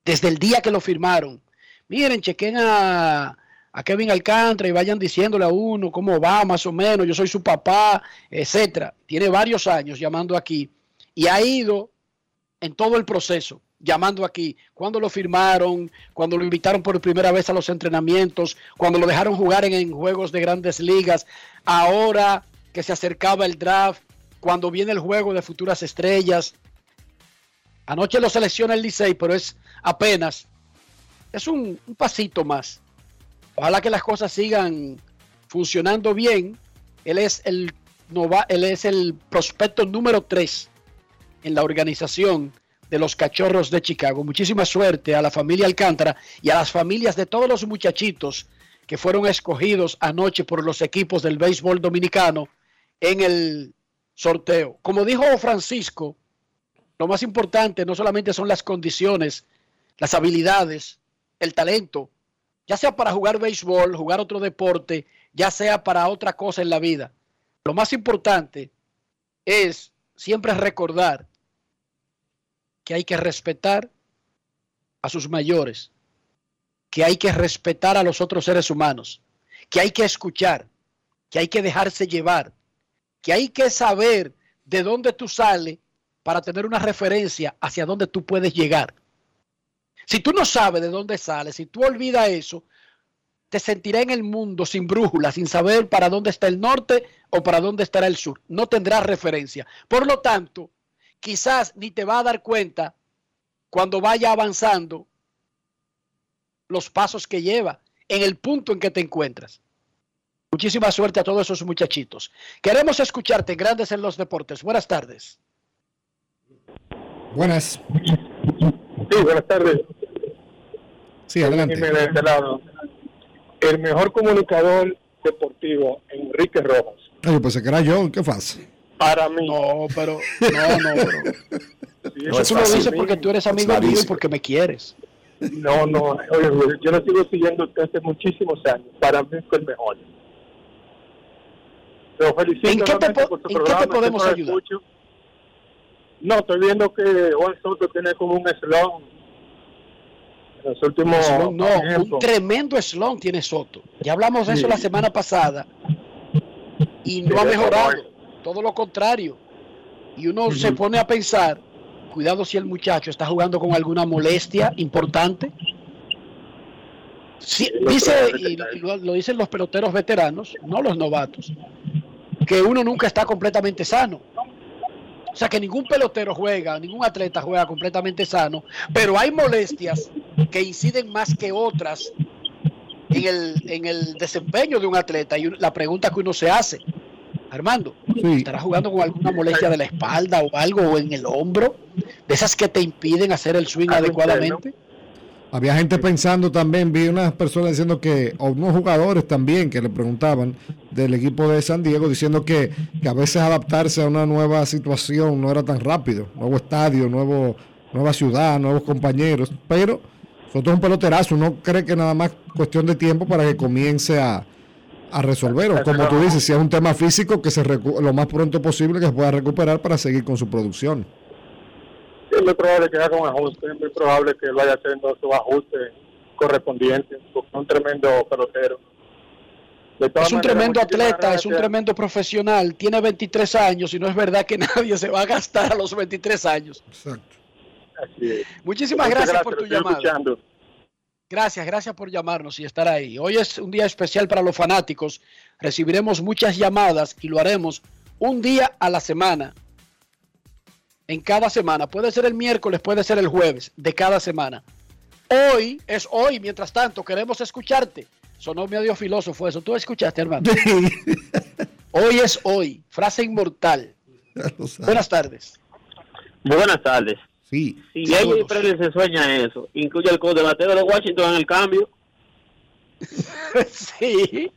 Desde el día que lo firmaron. Miren, chequen a, a Kevin Alcántara y vayan diciéndole a uno cómo va, más o menos. Yo soy su papá, etcétera. Tiene varios años llamando aquí y ha ido en todo el proceso llamando aquí, cuando lo firmaron, cuando lo invitaron por primera vez a los entrenamientos, cuando lo dejaron jugar en, juegos de grandes ligas, ahora que se acercaba el draft, cuando viene el juego de futuras estrellas. Anoche lo selecciona el Licey, pero es apenas, es un pasito más. Ojalá que las cosas sigan funcionando bien. Él es el, él es el prospecto número 3 en la organización de los Cachorros de Chicago. Muchísima suerte a la familia Alcántara y a las familias de todos los muchachitos que fueron escogidos anoche por los equipos del béisbol dominicano en el sorteo. Como dijo Francisco, lo más importante no solamente son las condiciones, las habilidades, el talento, ya sea para jugar béisbol, jugar otro deporte, ya sea para otra cosa en la vida. Lo más importante es siempre recordar que hay que respetar a sus mayores, que hay que respetar a los otros seres humanos, que hay que escuchar, que hay que dejarse llevar, que hay que saber de dónde tú sales para tener una referencia hacia dónde tú puedes llegar. Si tú no sabes de dónde sales, si tú olvidas eso, te sentirás en el mundo sin brújula, sin saber para dónde está el norte o para dónde estará el sur. No tendrás referencia. Por lo tanto, quizás ni te va a dar cuenta cuando vaya avanzando los pasos que lleva en el punto en que te encuentras. Muchísima suerte a todos esos muchachitos. Queremos escucharte, Grandes en los Deportes. Buenas tardes. Buenas. Sí, buenas tardes. Sí, adelante. De este lado. El mejor comunicador deportivo, Enrique Rojas. Ay, yo pensé que era yo, ¿qué pasa? Para mí. No, pero. No, no, pero. No es tú lo fácil. dices porque tú eres amigo mío y porque me quieres. No, no, oye, yo lo sigo siguiendo desde hace muchísimos años. Para mí fue el mejor. Lo felicito ¿En qué te po- en qué podemos ayudar? escucho. No, estoy viendo que Juan Soto tiene como un slon en los últimos Slon, no, un tremendo slon tiene Soto. Ya hablamos de eso Sí. la semana pasada y no Sí, ha mejorado. Todo lo contrario. Y uno se pone a pensar, cuidado si el muchacho está jugando con alguna molestia importante. Sí, dice, y lo, lo dicen los peloteros veteranos, no los novatos, que uno nunca está completamente sano. O sea que ningún pelotero juega, ningún atleta juega completamente sano, pero hay molestias que inciden más que otras en el, en el desempeño de un atleta. Y la pregunta que uno se hace, Armando, ¿estará jugando con alguna molestia de la espalda o algo o en el hombro? De esas que te impiden hacer el swing adecuadamente. Había gente pensando también, vi unas personas diciendo que, o unos jugadores también que le preguntaban del equipo de San Diego, diciendo que, a veces adaptarse a una nueva situación no era tan rápido. Nuevo estadio, nuevo, nueva ciudad, nuevos compañeros. Pero Soto es un peloterazo, uno cree que nada más cuestión de tiempo para que comience a, a resolver. O como tú dices, si es un tema físico, que se lo más pronto posible que se pueda recuperar para seguir con su producción. Es muy probable que haga un ajuste, es muy probable que vaya haciendo sus ajustes correspondientes, porque es un tremendo pelotero. Es un maneras, tremendo atleta, es un gracias. tremendo profesional, tiene 23 años y no es verdad que nadie se va a gastar a los 23 años. Así es. Muchísimas Muchas gracias por tu llamada. escuchando. Gracias, gracias por llamarnos y estar ahí. Hoy es un día especial para los fanáticos. Recibiremos muchas llamadas y lo haremos un día a la semana. En cada semana. Puede ser el miércoles, puede ser el jueves de cada semana. Hoy es hoy, mientras tanto, queremos escucharte. Sonó medio filósofo eso. ¿Tú escuchaste, hermano? Hoy es hoy. Frase inmortal. Buenas tardes. Buenas tardes. Sí. Si ella y Presley se sueña eso, incluye el de bateo de Washington en el cambio. sí.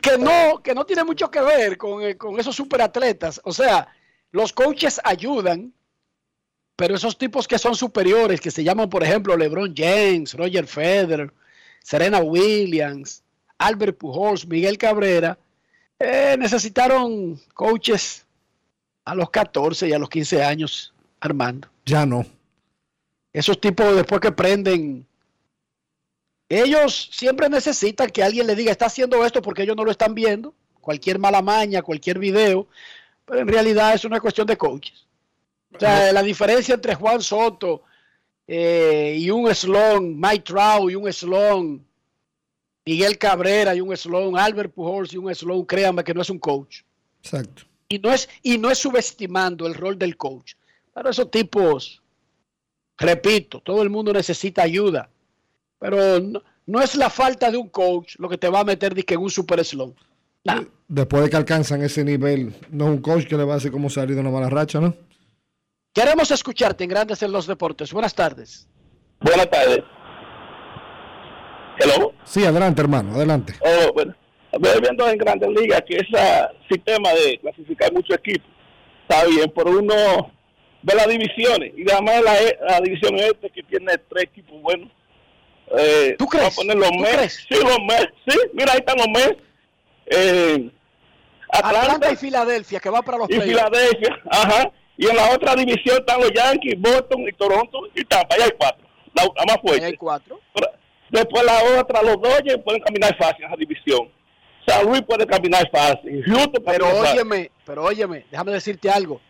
Que no, que no tiene mucho que ver con, eh, con esos superatletas. O sea, los coaches ayudan, pero esos tipos que son superiores, que se llaman, por ejemplo, LeBron James, Roger Federer, Serena Williams, Albert Pujols, Miguel Cabrera, eh, necesitaron coaches a los 14 y a los 15 años, Armando. Ya no. Esos tipos después que prenden, ellos siempre necesitan que alguien le diga, está haciendo esto porque ellos no lo están viendo, cualquier mala maña, cualquier video, pero en realidad es una cuestión de coaches. O sea, la diferencia entre Juan Soto eh, y un Sloan, Mike Trout y un Sloan, Miguel Cabrera y un Sloan, Albert Pujols y un Sloan, créanme que no es un coach. Exacto. Y no es, y no es subestimando el rol del coach. Pero esos tipos, repito, todo el mundo necesita ayuda. Pero no, no es la falta de un coach lo que te va a meter en un super slump. Después de que alcanzan ese nivel, no es un coach que le va a hacer como salir de una mala racha, ¿no? Queremos escucharte en Grandes en los Deportes. Buenas tardes. Buenas tardes. Hello. Sí, adelante, hermano, adelante. Oh, bueno. Viendo en Grandes Ligas que ese sistema de clasificar muchos equipos está bien, pero uno ve las divisiones y además la, la división este que tiene tres equipos buenos. Eh, ¿Tú crees? vamos a poner los ¿Tú Mets. crees? Sí, los Mets. Sí, mira, ahí están los Mets. Eh, Atlanta, Atlanta y Filadelfia, que va para los y. Filadelfia. Ajá. Y en la otra división están los Yankees, Boston y Toronto y Tampa. Ahí hay cuatro. La, la más fuerte. Ahí hay cuatro. Pero después la otra, los Dodgers pueden caminar fácil en esa división. San Luis puede caminar fácil. Houston Pero fácil. óyeme, pero óyeme, déjame decirte algo.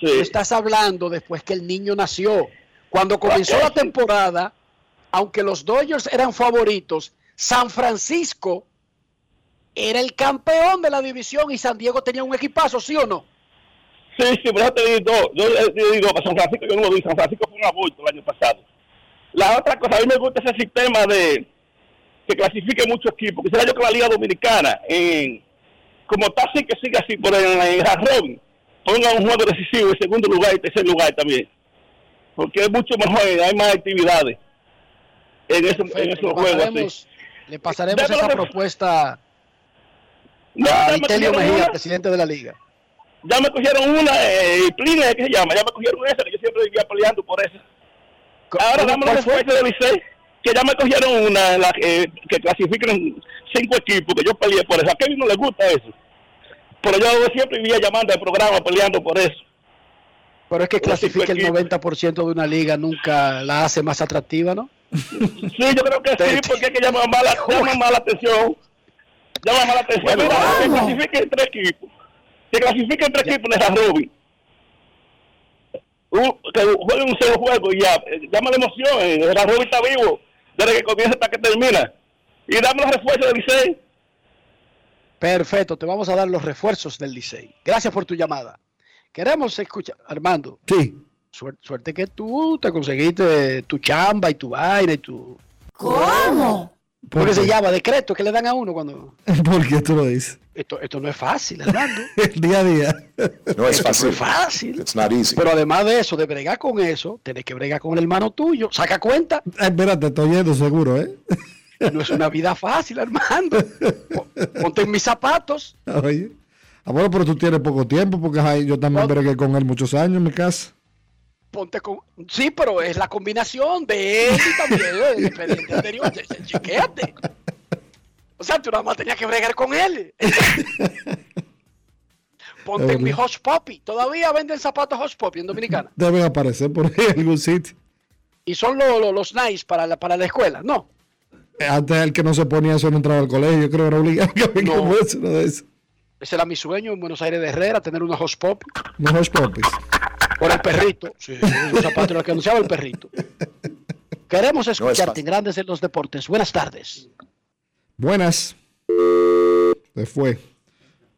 Tú estás hablando después que el niño nació. Cuando comenzó la temporada, aunque los Dodgers eran favoritos, San Francisco era el campeón de la división y San Diego tenía un equipazo, ¿sí o no? Sí, sí, pero yo te digo, yo yo digo, para San Francisco yo no lo vi, San Francisco fue un aborto el año pasado. La otra cosa, a mí me gusta ese sistema de que clasifique muchos equipos, quisiera yo que la Liga Dominicana, en, como está así, que siga así, por en, en la robin, ponga un juego decisivo en segundo lugar y tercer lugar también. Porque es mucho mejor, hay más actividades en, esos- en juegos. pasaremos, le pasaremos esa propuesta No, a Mejía, una. presidente de la liga. Ya me cogieron una, eh, Plina, ¿qué se llama? Ya me cogieron esa, que yo siempre vivía peleando por esa. Ahora dame los refuerzos de Licey, que ya me cogieron una, la, eh, que clasifican cinco equipos, que yo peleé por eso. A Kevin no le gusta eso. Pero yo siempre vivía llamando al programa peleando por eso. Pero es que clasifique el equipos. 90% de una liga nunca la hace más atractiva, ¿no? Sí, yo creo que sí, porque es que llama más la, llama más la atención. Llama la atención. Bueno, Mira, vamos. clasifiquen tres equipos. Que clasifiquen tres equipos en esa Ruby. que jueguen un solo juego y ya. eh, Llama la emoción. eh, El Ruby está vivo desde que comienza hasta que termina. Y dame los refuerzos de Licey. Perfecto, te vamos a dar los refuerzos del Licey. Gracias por tu llamada. Queremos escuchar, Armando. Sí. Suerte, suerte que tú te conseguiste tu chamba y tu vaina y tu... ¿Cómo? ¿Cómo que qué? se llama? Decreto que le dan a uno cuando... ¿Por qué tú lo dices? Esto, esto no es fácil, Armando. El día a día. No es Esto fácil. No es fácil. It's not easy. Pero además de eso, de bregar con eso, tenés que bregar con el hermano tuyo. Saca cuenta. Ay, espérate, estoy yendo seguro, ¿eh? No es una vida fácil, Armando. Po- Ponte en mis zapatos. Oye. Ah, bueno, pero tú tienes poco tiempo porque ay, yo también bregué con él muchos años en mi casa. Ponte con... Sí, pero es la combinación de él y también del expediente anterior. Che- che- Chequéate. O sea, tú nada más tenías que bregar con él. Ponte en mi Hush Poppy. Todavía venden zapatos Hush Poppy en Dominicana. Deben aparecer por ahí en algún sitio. Y son lo- lo- los nice para la, para la escuela. No. Antes el que no se ponía eso no entraba al colegio, yo creo que era obligado que que No. uno de esos. Ese era mi sueño en Buenos Aires de Herrera, tener unos host pop Unos hush puppies. Por el perrito. Sí, un zapato lo que anunciaba el perrito. Queremos escucharte en Grandes en los Deportes. Buenas tardes. Buenas. Se fue.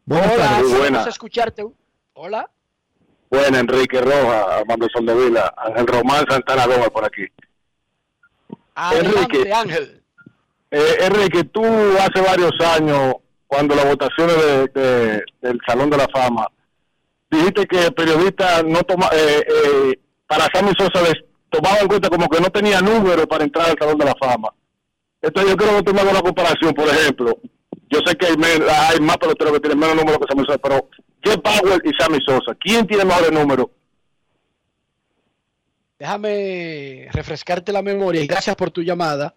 Buenas Hola, tardes. queremos escucharte. Hola. Bueno, Enrique Roja, Armando Soldevila, Ángel Román Santana Gómez por aquí. Adelante, Enrique. Ángel. Eh, Enrique, tú hace varios años, cuando las votaciones de- de- del Salón de la Fama, dijiste que el periodista no toma, eh, eh, para Sammy Sosa les tomaba en cuenta como que no tenía número para entrar al Salón de la Fama. Entonces yo creo que hagas una comparación, por ejemplo, yo sé que hay, hay más peloteros que tienen menos números que Sammy Sosa, pero Jeff Powell y Sammy Sosa, ¿quién tiene mejores números? Déjame refrescarte la memoria y gracias por tu llamada.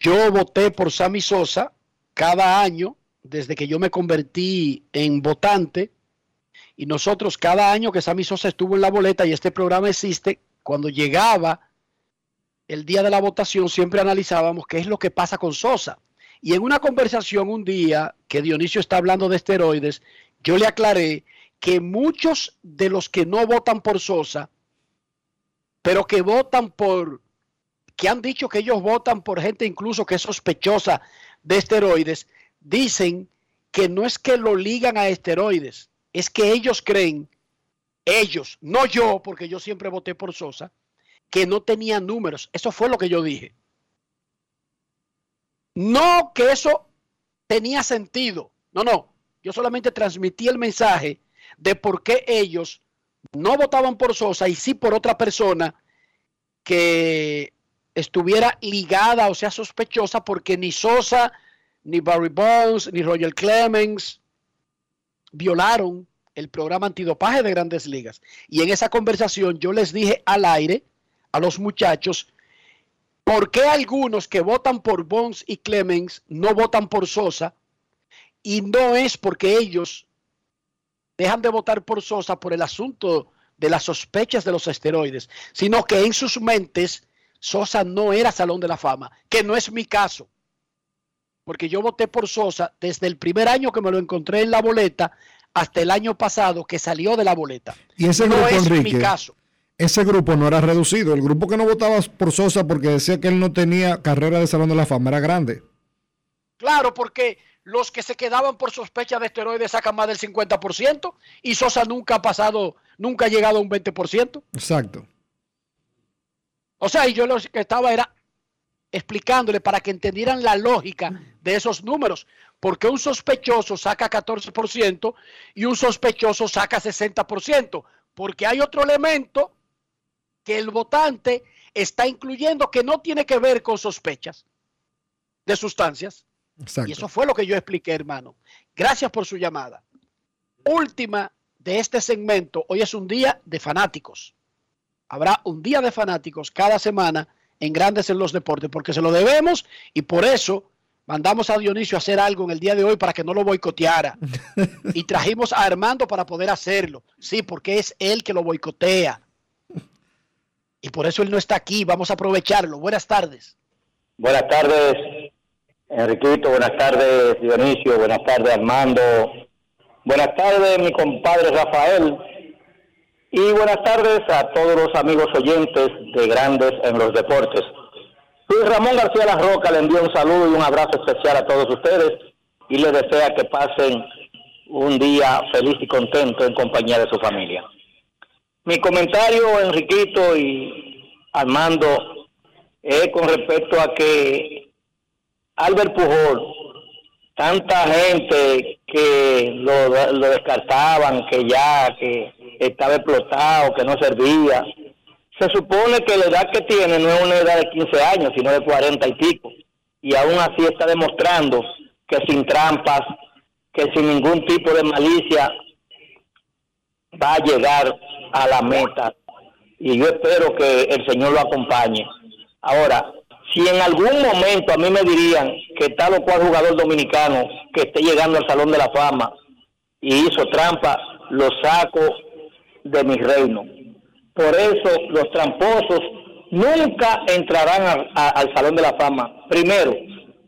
Yo voté por Sammy Sosa cada año desde que yo me convertí en votante y nosotros cada año que Sammy Sosa estuvo en la boleta y este programa existe, cuando llegaba el día de la votación siempre analizábamos qué es lo que pasa con Sosa. Y en una conversación un día que Dionisio está hablando de esteroides, yo le aclaré que muchos de los que no votan por Sosa, pero que votan por, que han dicho que ellos votan por gente incluso que es sospechosa de esteroides, dicen que no es que lo ligan a esteroides, es que ellos creen, ellos, no yo, porque yo siempre voté por Sosa, que no tenía números. Eso fue lo que yo dije. No que eso tenía sentido. No, no. Yo solamente transmití el mensaje de por qué ellos no votaban por Sosa y sí por otra persona que estuviera ligada o sea sospechosa porque ni Sosa, ni Barry Bonds, ni Roger Clemens violaron el programa antidopaje de grandes ligas. Y en esa conversación yo les dije al aire a los muchachos por qué algunos que votan por Bonds y Clemens no votan por Sosa y no es porque ellos dejan de votar por Sosa por el asunto de las sospechas de los esteroides, sino que en sus mentes Sosa no era Salón de la Fama, que no es mi caso, porque yo voté por Sosa desde el primer año que me lo encontré en la boleta hasta el año pasado que salió de la boleta. Y ese no grupo, es Enrique, mi caso. ese grupo no era reducido. El grupo que no votaba por Sosa porque decía que él no tenía carrera de Salón de la Fama era grande. Claro, porque los que se quedaban por sospecha de esteroides sacan más del 50% y Sosa nunca ha pasado, nunca ha llegado a un 20%. Exacto. O sea, y yo lo que estaba era explicándole para que entendieran la lógica de esos números. Porque un sospechoso saca 14% y un sospechoso saca 60%. Porque hay otro elemento que el votante está incluyendo que no tiene que ver con sospechas de sustancias. Exacto. Y eso fue lo que yo expliqué, hermano. Gracias por su llamada. Última de este segmento. Hoy es un día de fanáticos. Habrá un día de fanáticos cada semana en Grandes en los Deportes, porque se lo debemos y por eso mandamos a Dionisio a hacer algo en el día de hoy para que no lo boicoteara. y trajimos a Armando para poder hacerlo. Sí, porque es él que lo boicotea. Y por eso él no está aquí. Vamos a aprovecharlo. Buenas tardes. Buenas tardes, Enriquito. Buenas tardes, Dionisio. Buenas tardes, Armando. Buenas tardes, mi compadre Rafael. Y buenas tardes a todos los amigos oyentes de Grandes en los Deportes. Luis Ramón García La Roca le envía un saludo y un abrazo especial a todos ustedes y le desea que pasen un día feliz y contento en compañía de su familia. Mi comentario, Enriquito y Armando, es con respecto a que Albert Pujol, tanta gente que lo, lo descartaban, que ya, que estaba explotado, que no servía. Se supone que la edad que tiene no es una edad de 15 años, sino de 40 y pico. Y aún así está demostrando que sin trampas, que sin ningún tipo de malicia, va a llegar a la meta. Y yo espero que el Señor lo acompañe. Ahora, si en algún momento a mí me dirían que tal o cual jugador dominicano que esté llegando al Salón de la Fama y hizo trampa, lo saco de mi reino. Por eso los tramposos nunca entrarán a- al Salón de la Fama, Primero,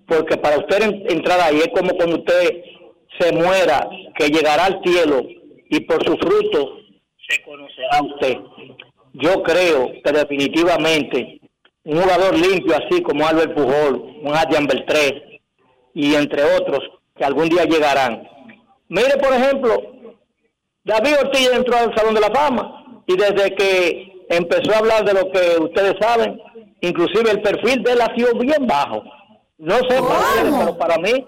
porque para usted en- entrar ahí es como cuando usted se muera, que llegará al cielo y por sus frutos se conocerá usted. Yo creo que definitivamente un jugador limpio así como Albert Pujol, un Adrian Beltré y entre otros que algún día llegarán. Mire, por ejemplo, David Ortiz entró al Salón de la Fama y desde que empezó a hablar de lo que ustedes saben, inclusive el perfil de él ha sido bien bajo. No sé para ustedes, pero para mí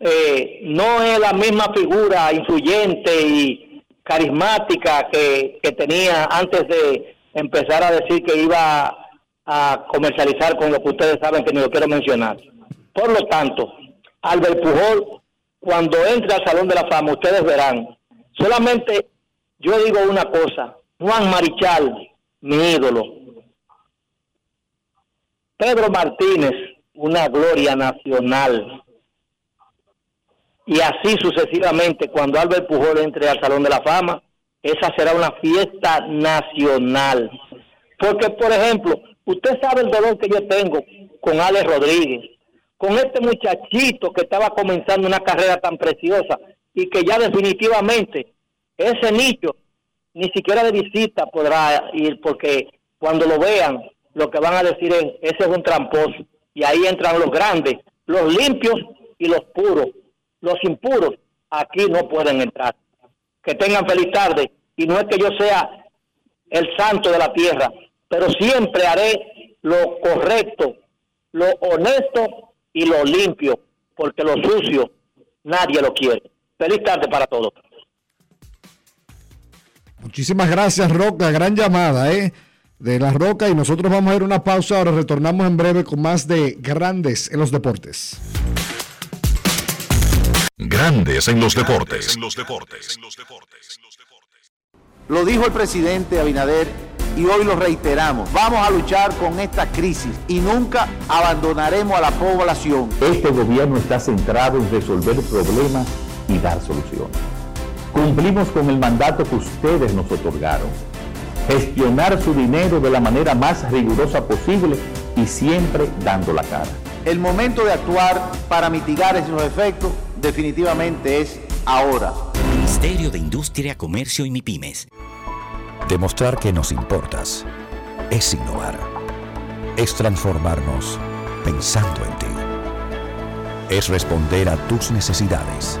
eh, no es la misma figura influyente y carismática que, que tenía antes de empezar a decir que iba a comercializar con lo que ustedes saben que ni lo quiero mencionar. Por lo tanto, Albert Pujol, cuando entre al Salón de la Fama, ustedes verán, solamente yo digo una cosa, Juan Marichal, mi ídolo, Pedro Martínez, una gloria nacional, y así sucesivamente, cuando Albert Pujol entre al Salón de la Fama, esa será una fiesta nacional. Porque, por ejemplo, usted sabe el dolor que yo tengo con Alex Rodríguez, con este muchachito que estaba comenzando una carrera tan preciosa y que ya definitivamente ese nicho ni siquiera de visita podrá ir porque cuando lo vean lo que van a decir es ese es un tramposo y ahí entran los grandes, los limpios y los puros. Los impuros aquí no pueden entrar. Que tengan feliz tarde y no es que yo sea el santo de la tierra, pero siempre haré lo correcto, lo honesto y lo limpio, porque lo sucio nadie lo quiere. Feliz tarde para todos. Muchísimas gracias, Roca. Gran llamada, ¿eh? De la Roca. Y nosotros vamos a ir a una pausa. Ahora retornamos en breve con más de Grandes en los Deportes. Grandes en los deportes. Lo dijo el presidente Abinader y hoy lo reiteramos. Vamos a luchar con esta crisis y nunca abandonaremos a la población. Este gobierno está centrado en resolver problemas y dar soluciones. Cumplimos con el mandato que ustedes nos otorgaron. Gestionar su dinero de la manera más rigurosa posible y siempre dando la cara. El momento de actuar para mitigar esos efectos definitivamente es ahora. Ministerio de Industria, Comercio y MIPIMES. Demostrar que nos importas es innovar. Es transformarnos pensando en ti. Es responder a tus necesidades.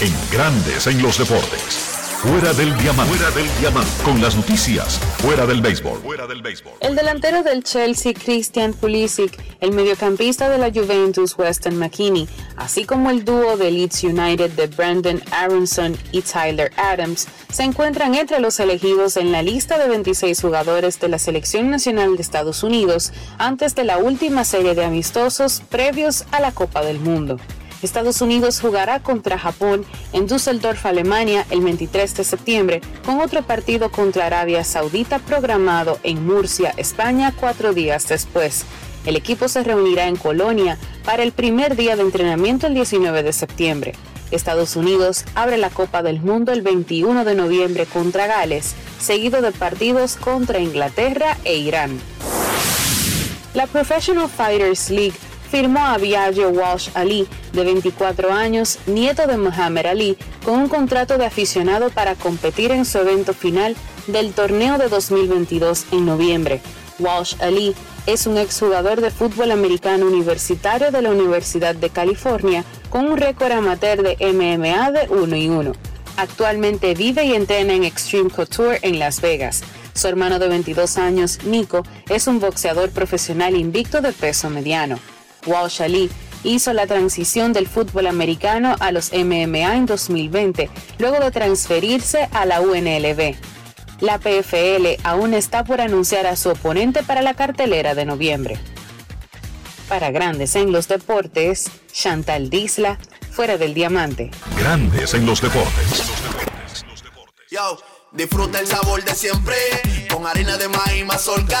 En Grandes en los deportes. Fuera del diamante. Fuera del diamante. Con las noticias. Fuera del béisbol. Fuera del béisbol. El delantero del Chelsea, Christian Pulisic, el mediocampista de la Juventus, Weston McKinney, así como el dúo de Leeds United de Brandon Aronson y Tyler Adams, se encuentran entre los elegidos en la lista de 26 jugadores de la Selección Nacional de Estados Unidos antes de la última serie de amistosos previos a la Copa del Mundo. Estados Unidos jugará contra Japón en Düsseldorf, Alemania, el 23 de septiembre, con otro partido contra Arabia Saudita programado en Murcia, España, cuatro días después. El equipo se reunirá en Colonia para el primer día de entrenamiento el 19 de septiembre. Estados Unidos abre la Copa del Mundo el 21 de noviembre contra Gales, seguido de partidos contra Inglaterra e Irán. La Professional Fighters League firmó a Viaggio Walsh Ali, de 24 años, nieto de Muhammad Ali, con un contrato de aficionado para competir en su evento final del torneo de 2022 en noviembre. Walsh Ali es un exjugador de fútbol americano universitario de la Universidad de California con un récord amateur de MMA de 1 y 1. Actualmente vive y entrena en Extreme Couture en Las Vegas. Su hermano de 22 años, Nico, es un boxeador profesional invicto de peso mediano. Walsh Ali hizo la transición del fútbol americano a los MMA en 2020, luego de transferirse a la UNLV. La PFL aún está por anunciar a su oponente para la cartelera de noviembre. Para Grandes en los Deportes, Chantal Disla, fuera del diamante. Grandes en los deportes. Yo, disfruta el sabor de siempre con harina de maíz mazorca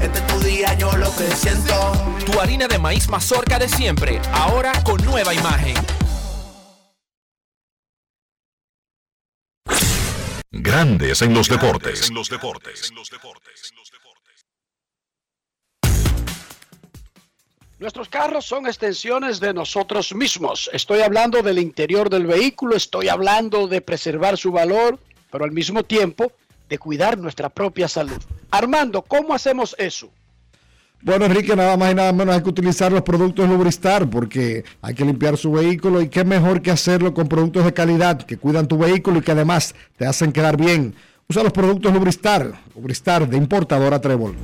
Este es tu día, yo lo que siento. Tu harina de maíz mazorca de siempre, ahora con nueva imagen. Grandes en los deportes. En los deportes. Nuestros carros son extensiones de nosotros mismos. Estoy hablando del interior del vehículo, estoy hablando de preservar su valor, pero al mismo tiempo de cuidar nuestra propia salud. Armando, ¿cómo hacemos eso? Bueno, Enrique, nada más y nada menos hay que utilizar los productos Lubristar porque hay que limpiar su vehículo y qué mejor que hacerlo con productos de calidad que cuidan tu vehículo y que además te hacen quedar bien. Usa los productos Lubristar, Lubristar de importadora Trébol.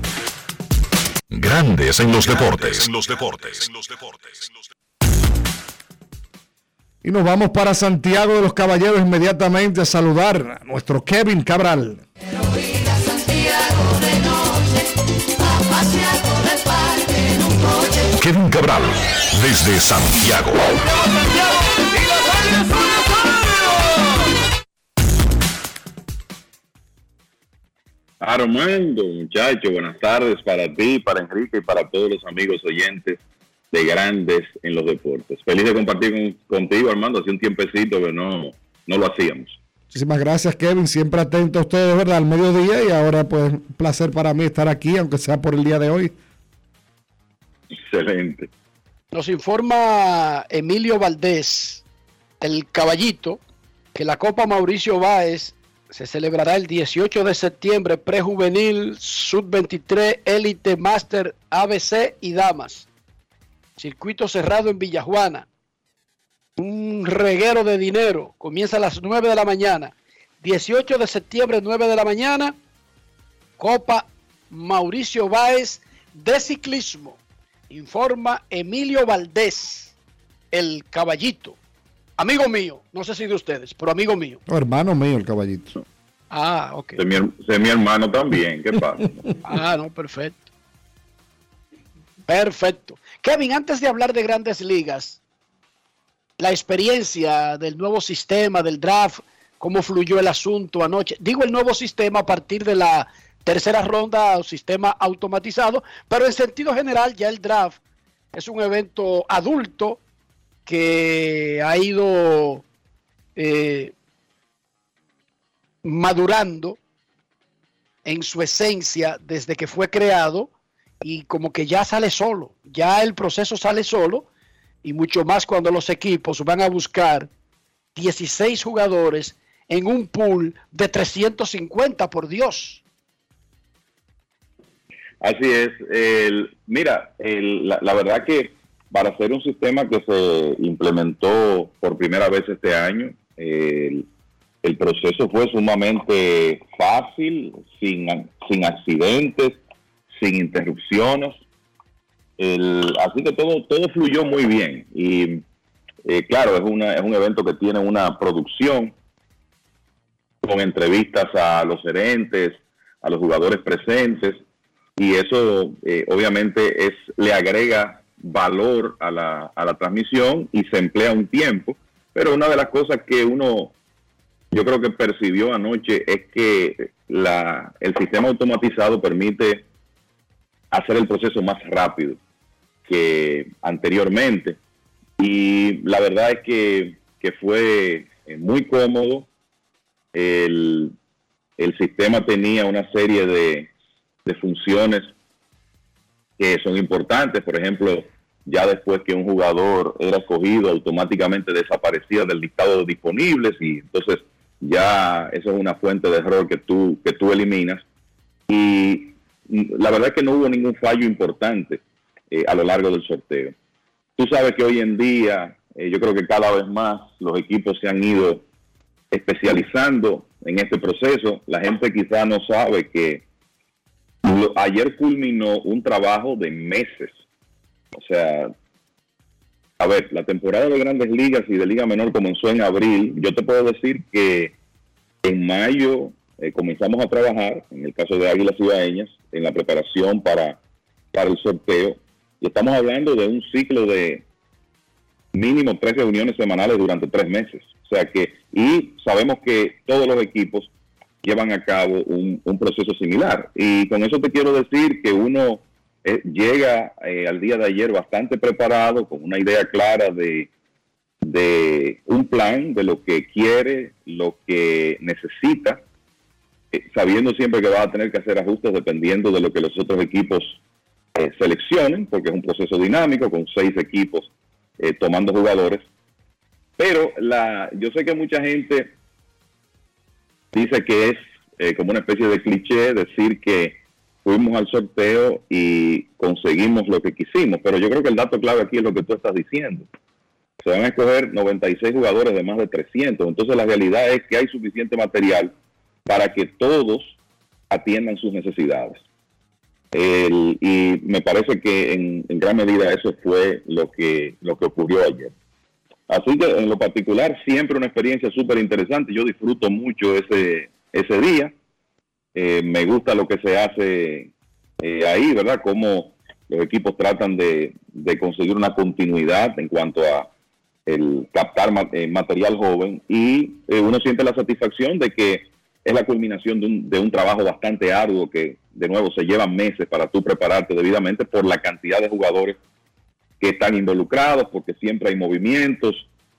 Grandes en los deportes. En los deportes. Y nos vamos para Santiago de los Caballeros inmediatamente a saludar a nuestro Kevin Cabral. Kevin Cabral, desde Santiago. Armando, muchacho, buenas tardes para ti, para Enrique y para todos los amigos oyentes de Grandes en los Deportes. Feliz de compartir con- contigo, Armando. Hace un tiempecito que no, no lo hacíamos. Muchísimas gracias, Kevin. Siempre atento a ustedes, ¿verdad? Al mediodía y ahora, pues, un placer para mí estar aquí, aunque sea por el día de hoy. Excelente. Nos informa Emilio Valdés, el caballito, que la Copa Mauricio Báez se celebrará el 18 de septiembre, prejuvenil, sub-23, élite, máster, ABC y damas. Circuito cerrado en Villajuana. Un reguero de dinero. Comienza a las 9 de la mañana. 18 de septiembre, 9 de la mañana. Copa Mauricio Báez de ciclismo. Informa Emilio Valdés, el caballito. Amigo mío, no sé si de ustedes, pero amigo mío. Oh, hermano mío, el caballito. Ah, ok. De mi, de mi hermano también. ¿Qué pasa? Ah, no, perfecto. Perfecto. Kevin, antes de hablar de grandes ligas, la experiencia del nuevo sistema, del draft, cómo fluyó el asunto anoche. Digo el nuevo sistema a partir de la tercera ronda sistema automatizado, pero en sentido general ya el draft es un evento adulto que ha ido eh, madurando en su esencia desde que fue creado y como que ya sale solo, ya el proceso sale solo y mucho más cuando los equipos van a buscar 16 jugadores en un pool de 350, por Dios. Así es. El- mira, la, verdad que para hacer un sistema que se implementó por primera vez este año, el, el proceso fue sumamente fácil, sin, sin accidentes, sin interrupciones. El- así que todo, todo fluyó muy bien. Y eh, claro, es, una, es un evento que tiene una producción con entrevistas a los gerentes, a los jugadores presentes, y eso eh, obviamente es le agrega valor a la, a la transmisión y se emplea un tiempo. Pero una de las cosas que uno, yo creo que percibió anoche es que la, el sistema automatizado permite hacer el proceso más rápido, que anteriormente. Y la verdad es que, que fue eh, muy cómodo. El, el sistema tenía una serie de, de funciones que son importantes. Por ejemplo, ya después que un jugador era escogido, automáticamente desaparecía del listado de disponibles y entonces ya eso es una fuente de error que tú, que tú eliminas. Y la verdad es que no hubo ningún fallo importante eh, a lo largo del sorteo. Tú sabes que hoy en día, eh, yo creo que cada vez más los equipos se han ido especializando en este proceso. La gente quizá no sabe que ayer culminó un trabajo de meses. O sea, a ver, la temporada de grandes ligas y de liga menor comenzó en abril. Yo te puedo decir que en mayo eh, comenzamos a trabajar, en el caso de Águilas Cibaeñas, en la preparación para, para el sorteo. Y estamos hablando de un ciclo de mínimo tres reuniones semanales durante tres meses. O sea que, y sabemos que todos los equipos llevan a cabo un, proceso similar. Y con eso te quiero decir que uno eh, llega eh, al día de ayer bastante preparado, con una idea clara de, de un plan, de lo que quiere, lo que necesita, eh, sabiendo siempre que va a tener que hacer ajustes dependiendo de lo que los otros equipos seleccionen, porque es un proceso dinámico con seis equipos tomando jugadores. Pero la, yo sé que mucha gente dice que es eh, como una especie de cliché decir que fuimos al sorteo y conseguimos lo que quisimos, pero yo creo que el dato clave aquí es lo que tú estás diciendo. Se van a escoger 96 jugadores de más de 300, entonces la realidad es que hay suficiente material para que todos atiendan sus necesidades. y me parece que en, gran medida eso fue lo que, lo que ocurrió ayer. Así que en lo particular siempre una experiencia súper interesante. Yo disfruto mucho ese, ese día. Eh, me gusta lo que se hace eh, ahí, ¿verdad? Cómo los equipos tratan de, conseguir una continuidad en cuanto a el captar eh, material joven y uno siente la satisfacción de que es la culminación de un, de un trabajo bastante arduo que de nuevo se lleva meses para tú prepararte debidamente por la cantidad de jugadores que están involucrados, porque siempre hay movimientos.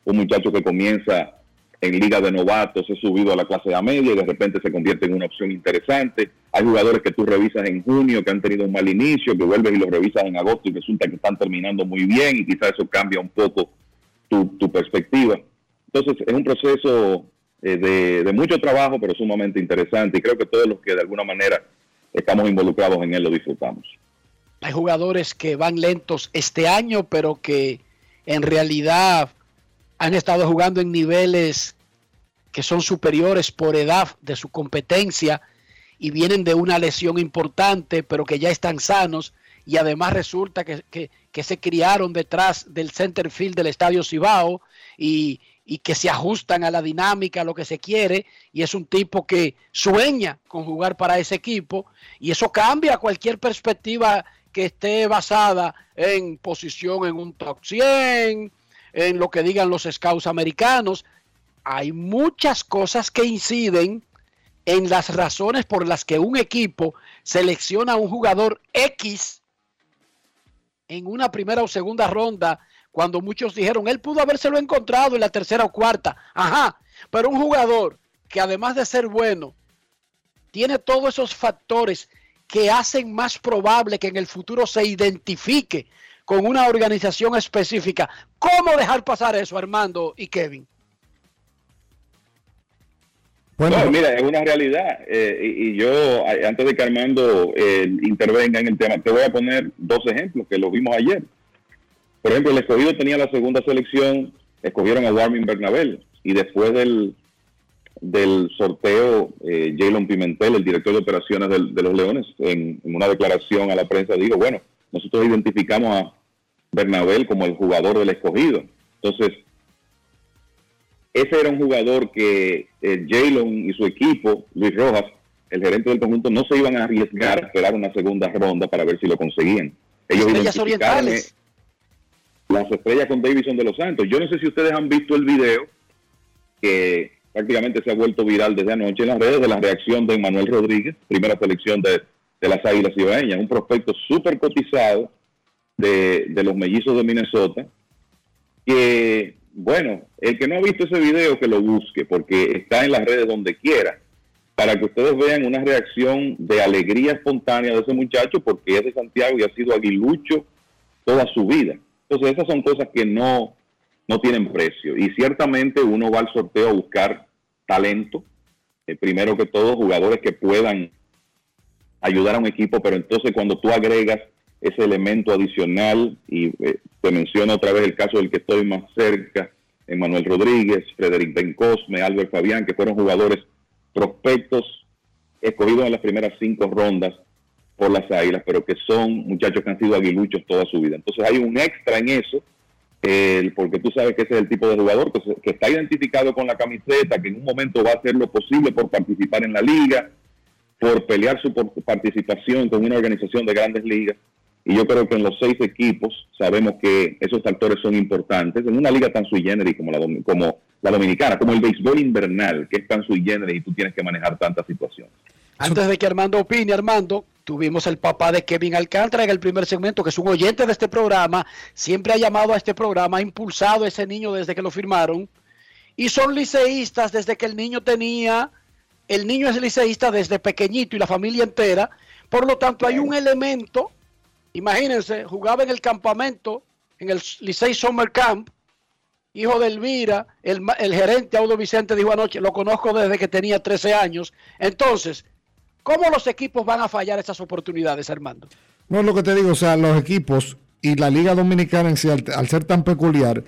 Un muchacho que comienza en liga de novatos es subido a la clase A media y de repente se convierte en una opción interesante. Hay jugadores que tú revisas en junio que han tenido un mal inicio, que vuelves y los revisas en agosto y resulta que están terminando muy bien y quizás eso cambia un poco tu, perspectiva. Entonces es un proceso eh, de, de mucho trabajo, pero sumamente interesante y creo que todos los que de alguna manera estamos involucrados en él lo disfrutamos. Hay jugadores que van lentos este año, pero que en realidad han estado jugando en niveles que son superiores por edad de su competencia y vienen de una lesión importante, pero que ya están sanos y además resulta que, se criaron detrás del center field del Estadio Cibao y, y, que se ajustan a la dinámica, a lo que se quiere, y es un tipo que sueña con jugar para ese equipo, y eso cambia cualquier perspectiva que esté basada en posición en un top 100, en lo que digan los scouts americanos. Hay muchas cosas que inciden en las razones por las que un equipo selecciona a un jugador X en una primera o segunda ronda, cuando muchos dijeron, él pudo habérselo encontrado en la tercera o cuarta. Ajá, pero un jugador que además de ser bueno, tiene todos esos factores que hacen más probable que en el futuro se identifique con una organización específica. ¿Cómo dejar pasar eso, Armando y Kevin? Bueno, mira, es una realidad. Eh, y, yo, antes de que Armando eh, intervenga en el tema, te voy a poner dos ejemplos que los vimos ayer. Por ejemplo, el escogido tenía la segunda selección, escogieron a Warming Bernabel. Y después del, del sorteo, eh, Jalen Pimentel, el director de operaciones de los Leones, en, una declaración a la prensa dijo, bueno, nosotros identificamos a Bernabel como el jugador del escogido. Entonces, ese era un jugador que eh, Jalen y su equipo, Luis Rojas, el gerente del conjunto, no se iban a arriesgar a esperar una segunda ronda para ver si lo conseguían. Ellos identificaron las estrellas con Davidson de los Santos. Yo no sé si ustedes han visto el video que prácticamente se ha vuelto viral desde anoche en las redes de la reacción de Manuel Rodríguez, primera selección de, las Águilas Ibaeñas, un prospecto súper cotizado de, de los mellizos de Minnesota, que, bueno, el que no ha visto ese video, que lo busque, porque está en las redes donde quiera, para que ustedes vean una reacción de alegría espontánea de ese muchacho, porque es de Santiago y ha sido aguilucho toda su vida. Entonces, esas son cosas que no, no tienen precio. Y ciertamente uno va al sorteo a buscar talento, eh, primero que todo, jugadores que puedan ayudar a un equipo, pero entonces cuando tú agregas ese elemento adicional, y eh, te menciono otra vez el caso del que estoy más cerca, Emanuel Rodríguez, Frederic Bencosme, Albert Fabián, que fueron jugadores prospectos escogidos en las primeras cinco rondas por las Águilas, pero que son muchachos que han sido aguiluchos toda su vida. Entonces hay un extra en eso, porque tú sabes que ese es el tipo de jugador que, que, está identificado con la camiseta, que en un momento va a hacer lo posible por participar en la liga, por pelear su participación con una organización de grandes ligas. Y yo creo que en los seis equipos sabemos que esos factores son importantes. En una liga tan sui generis como la, como la dominicana, como el béisbol invernal, que es tan sui generis y tú tienes que manejar tantas situaciones. Antes de que Armando opine, Armando, tuvimos el papá de Kevin Alcántara en el primer segmento, que es un oyente de este programa, siempre ha llamado a este programa, ha impulsado a ese niño desde que lo firmaron, y son liceístas desde que el niño tenía, el niño es liceísta desde pequeñito y la familia entera, por lo tanto hay un elemento Imagínense, jugaba en el campamento, en el Licey Summer Camp, hijo de Elvira, el, el gerente Audo Vicente dijo anoche, lo conozco desde que tenía 13 años. Entonces, ¿cómo los equipos van a fallar esas oportunidades, Armando? No es lo que te digo, o sea, los equipos y la Liga Dominicana en sí, al, ser tan peculiar,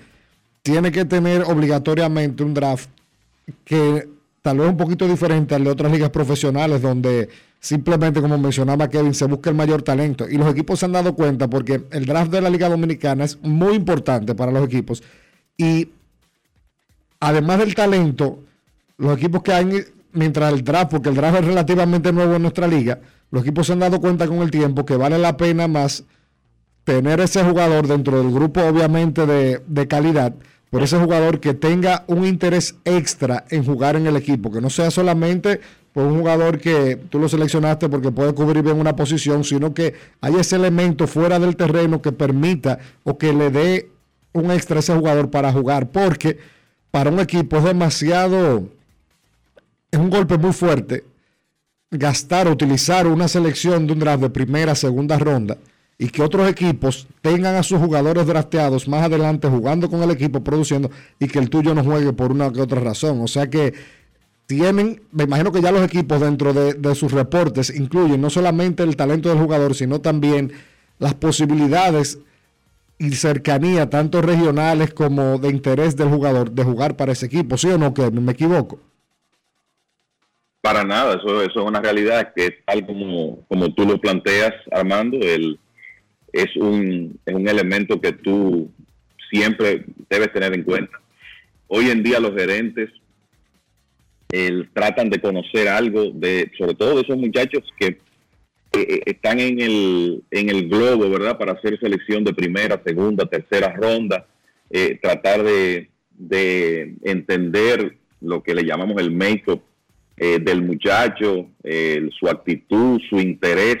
tiene que tener obligatoriamente un draft que tal vez un poquito diferente al de otras ligas profesionales donde simplemente, como mencionaba Kevin, se busca el mayor talento. Y los equipos se han dado cuenta porque el draft de la Liga Dominicana es muy importante para los equipos. Y además del talento, los equipos que hay, mientras el draft, porque el draft es relativamente nuevo en nuestra liga, los equipos se han dado cuenta con el tiempo que vale la pena más tener ese jugador dentro del grupo, obviamente, de, de calidad por ese jugador que tenga un interés extra en jugar en el equipo, que no sea solamente por un jugador que tú lo seleccionaste porque puede cubrir bien una posición, sino que hay ese elemento fuera del terreno que permita o que le dé un extra a ese jugador para jugar, porque para un equipo es demasiado, es un golpe muy fuerte gastar, utilizar una selección de un draft de primera, segunda ronda y que otros equipos tengan a sus jugadores drafteados más adelante jugando con el equipo, produciendo, y que el tuyo no juegue por una que otra razón. O sea que tienen, me imagino que ya los equipos dentro de, sus reportes incluyen no solamente el talento del jugador, sino también las posibilidades y cercanía, tanto regionales como de interés del jugador, de jugar para ese equipo, ¿sí o no? Que me equivoco. Para nada, eso, eso es una realidad que tal como, como tú lo planteas, Armando, el, es un, es un elemento que tú siempre debes tener en cuenta. Hoy en día los gerentes tratan de conocer algo de, sobre todo de esos muchachos que están en el, en el globo, ¿verdad? Para hacer selección de primera, segunda, tercera ronda, eh, tratar de, de, entender lo que le llamamos el make-up eh, del muchacho, su actitud, su interés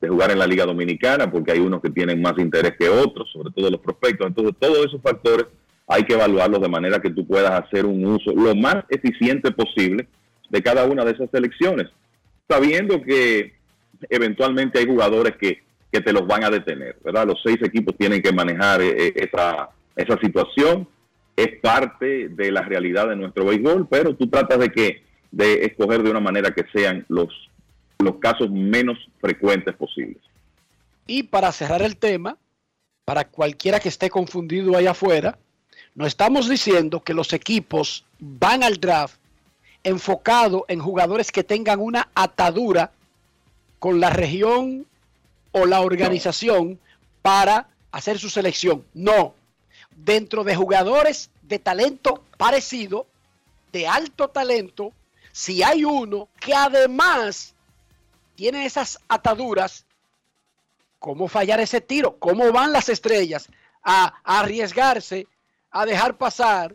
de jugar en la Liga Dominicana, porque hay unos que tienen más interés que otros, sobre todo los prospectos. Entonces, todos esos factores hay que evaluarlos de manera que tú puedas hacer un uso lo más eficiente posible de cada una de esas selecciones, sabiendo que eventualmente hay jugadores que, que te los van a detener, ¿verdad? Los seis equipos tienen que manejar eh, eh, esa, esa situación, es parte de la realidad de nuestro béisbol, pero tú tratas de que de escoger de una manera que sean los los casos menos frecuentes posibles. Y para cerrar el tema, para cualquiera que esté confundido allá afuera, no estamos diciendo que los equipos van al draft enfocado en jugadores que tengan una atadura con la región o la organización para hacer su selección. No. Dentro de jugadores de talento parecido, de alto talento, si hay uno que además tiene esas ataduras, ¿cómo fallar ese tiro? ¿Cómo van las estrellas a, arriesgarse a dejar pasar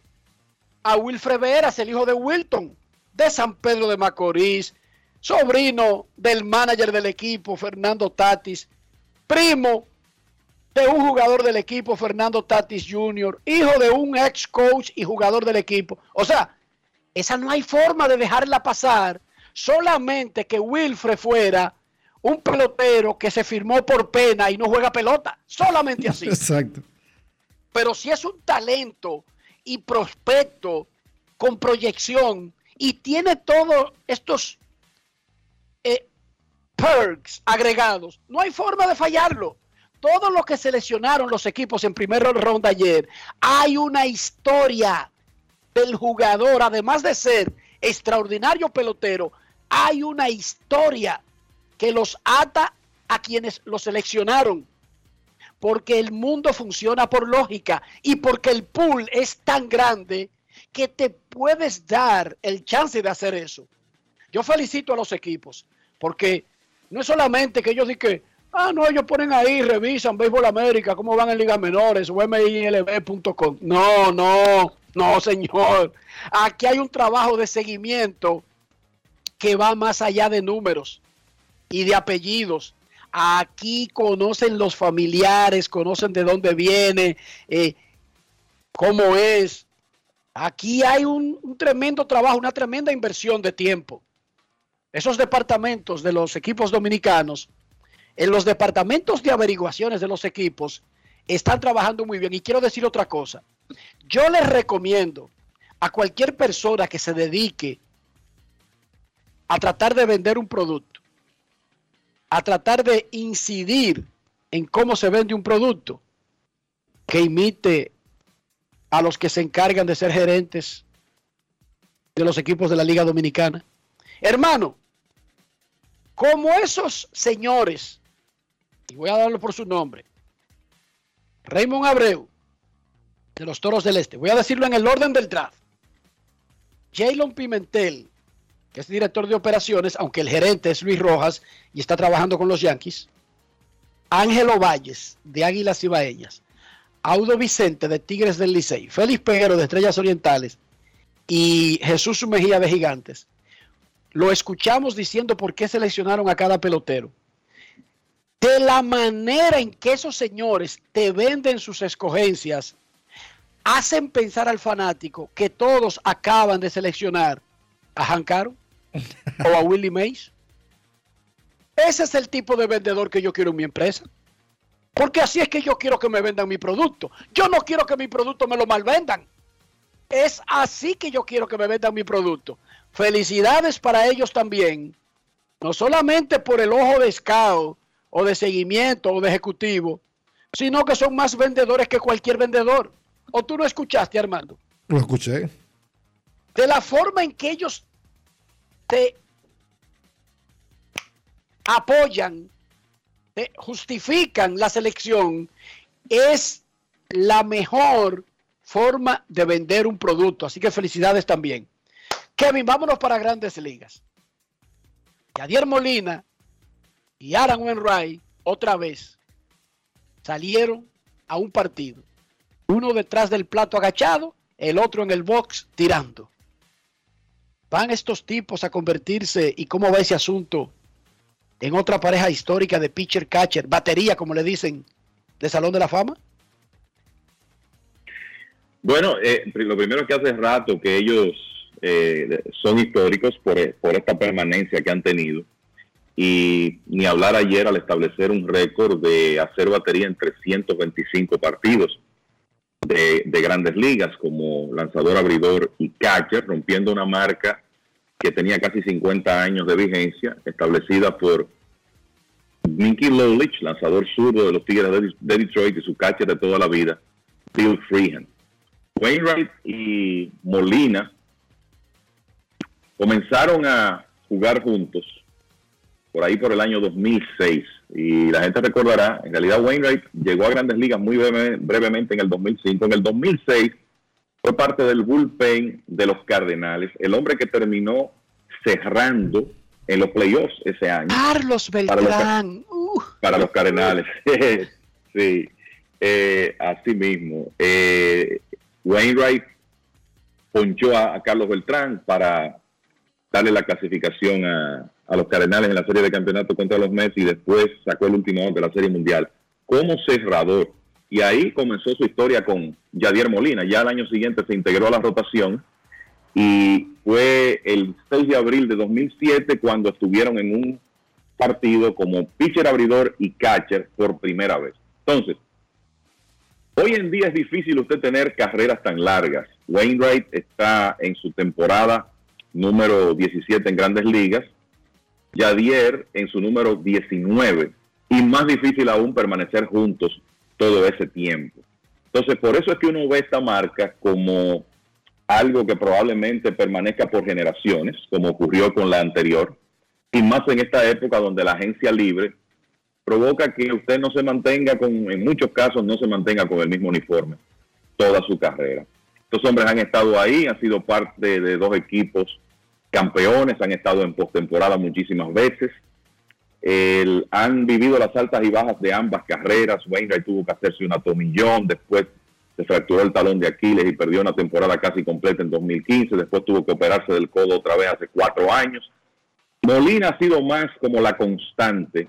a Wilfred Veras, el hijo de Wilton, de San Pedro de Macorís, sobrino del manager del equipo, Fernando Tatis, primo de un jugador del equipo, Fernando Tatis Jr., hijo de un ex coach y jugador del equipo. O sea, esa no hay forma de dejarla pasar, solamente que Wilfred fuera un pelotero que se firmó por pena y no juega pelota, solamente así. Exacto. Pero si es un talento y prospecto con proyección y tiene todos estos eh, perks agregados, no hay forma de fallarlo. Todos los que seleccionaron los equipos en primera ronda ayer, hay una historia del jugador, además de ser extraordinario pelotero, hay una historia que los ata a quienes lo seleccionaron. Porque el mundo funciona por lógica y porque el pool es tan grande que te puedes dar el chance de hacer eso. Yo felicito a los equipos porque no es solamente que ellos digan ah, no, ellos ponen ahí, revisan Béisbol América, cómo van en ligas menores o. No, no, no, señor. Aquí hay un trabajo de seguimiento que va más allá de números y de apellidos. Aquí conocen los familiares, conocen de dónde viene, eh, cómo es. Aquí hay un, un tremendo trabajo, una tremenda inversión de tiempo. Esos departamentos de los equipos dominicanos, en los departamentos de averiguaciones de los equipos, están trabajando muy bien. Y quiero decir otra cosa. Yo les recomiendo a cualquier persona que se dedique a tratar de vender un producto, a tratar de incidir en cómo se vende un producto, que imite a los que se encargan de ser gerentes de los equipos de la Liga Dominicana. Hermano, como esos señores, y voy a darlo por su nombre, Raymond Abreu, de los Toros del Este, voy a decirlo en el orden del draft, Jalen Pimentel, que es director de operaciones, aunque el gerente es Luis Rojas y está trabajando con los Yankees, Ángelo Valles, de Águilas Ibaeñas, Audo Vicente, de Tigres del Licey, Félix Peguero, de Estrellas Orientales, y Jesús Mejía, de Gigantes, lo escuchamos diciendo por qué seleccionaron a cada pelotero. De la manera en que esos señores te venden sus escogencias, hacen pensar al fanático que todos acaban de seleccionar a Hank Aaron o a Willie Mays. Ese es el tipo de vendedor que yo quiero en mi empresa. Porque así es que yo quiero que me vendan mi producto. Yo no quiero que mi producto me lo malvendan. Es así que yo quiero que me vendan mi producto. Felicidades para ellos también. No solamente por el ojo de scout o de seguimiento o de ejecutivo, sino que son más vendedores que cualquier vendedor. ¿O tú no escuchaste, Armando? Lo escuché. De la forma en que ellos te apoyan, te justifican la selección, es la mejor forma de vender un producto. Así que felicidades también. Kevin, vámonos para grandes ligas. Yadier Molina y Aaron Wainwright otra vez salieron a un partido. Uno detrás del plato agachado, el otro en el box tirando. ¿Van estos tipos a convertirse y cómo va ese asunto en otra pareja histórica de pitcher catcher, batería como le dicen, de Salón de la Fama? Bueno, eh, lo primero que hace rato que ellos eh, son históricos por, por esta permanencia que han tenido. Y ni hablar ayer al establecer un récord de hacer batería en 325 partidos de, de, grandes ligas como lanzador, abridor y catcher, rompiendo una marca que tenía casi 50 años de vigencia, establecida por Mickey Lolich, lanzador zurdo de los Tigres de Detroit y su catcher de toda la vida, Bill Freehan. Wainwright y Molina comenzaron a jugar juntos por ahí por el año 2006 y la gente recordará, en realidad Wainwright llegó a grandes ligas muy brevemente en el 2005, en el 2006 fue parte del bullpen de los Cardenales, el hombre que terminó cerrando en los playoffs ese año. Carlos Beltrán. Para los, Cardenales. sí, eh, así mismo. Eh, Wainwright ponchó a, Carlos Beltrán para darle la clasificación a, los Cardenales en la serie de campeonato contra los Mets y después sacó el último de la serie mundial como cerrador. Y ahí comenzó su historia con Yadier Molina. Ya el año siguiente se integró a la rotación y fue el 6 de abril de 2007 cuando estuvieron en un partido como pitcher abridor y catcher por primera vez. Entonces, hoy en día es difícil usted tener carreras tan largas. Wainwright está en su temporada número 17 en grandes ligas, Yadier en su número 19 y más difícil aún permanecer juntos todo ese tiempo. Entonces, por eso es que uno ve esta marca como algo que probablemente permanezca por generaciones, como ocurrió con la anterior, y más en esta época donde la agencia libre provoca que usted no se mantenga con, en muchos casos, no se mantenga con el mismo uniforme toda su carrera. Estos hombres han estado ahí, han sido parte de dos equipos campeones, han estado en postemporada muchísimas veces, han vivido las altas y bajas de ambas carreras. Wainwright tuvo que hacerse una tomillón, después se fracturó el talón de Aquiles y perdió una temporada casi completa en 2015, después tuvo que operarse del codo otra vez hace cuatro años. Molina ha sido más como la constante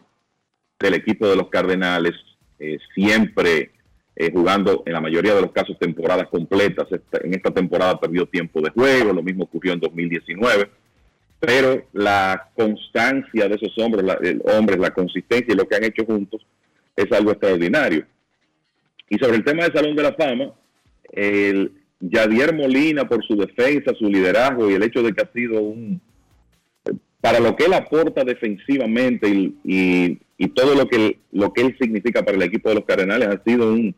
del equipo de los Cardenales, eh, siempre eh, jugando en la mayoría de los casos temporadas completas. en esta temporada perdió tiempo de juego, lo mismo ocurrió en 2019 pero la constancia de esos hombres, la, hombres, la consistencia y lo que han hecho juntos es algo extraordinario. Y sobre el tema del Salón de la Fama, el Yadier Molina por su defensa, su liderazgo y el hecho de que ha sido un, para lo que él aporta defensivamente y, y, todo lo que, lo que él significa para el equipo de los Cardenales, ha sido un,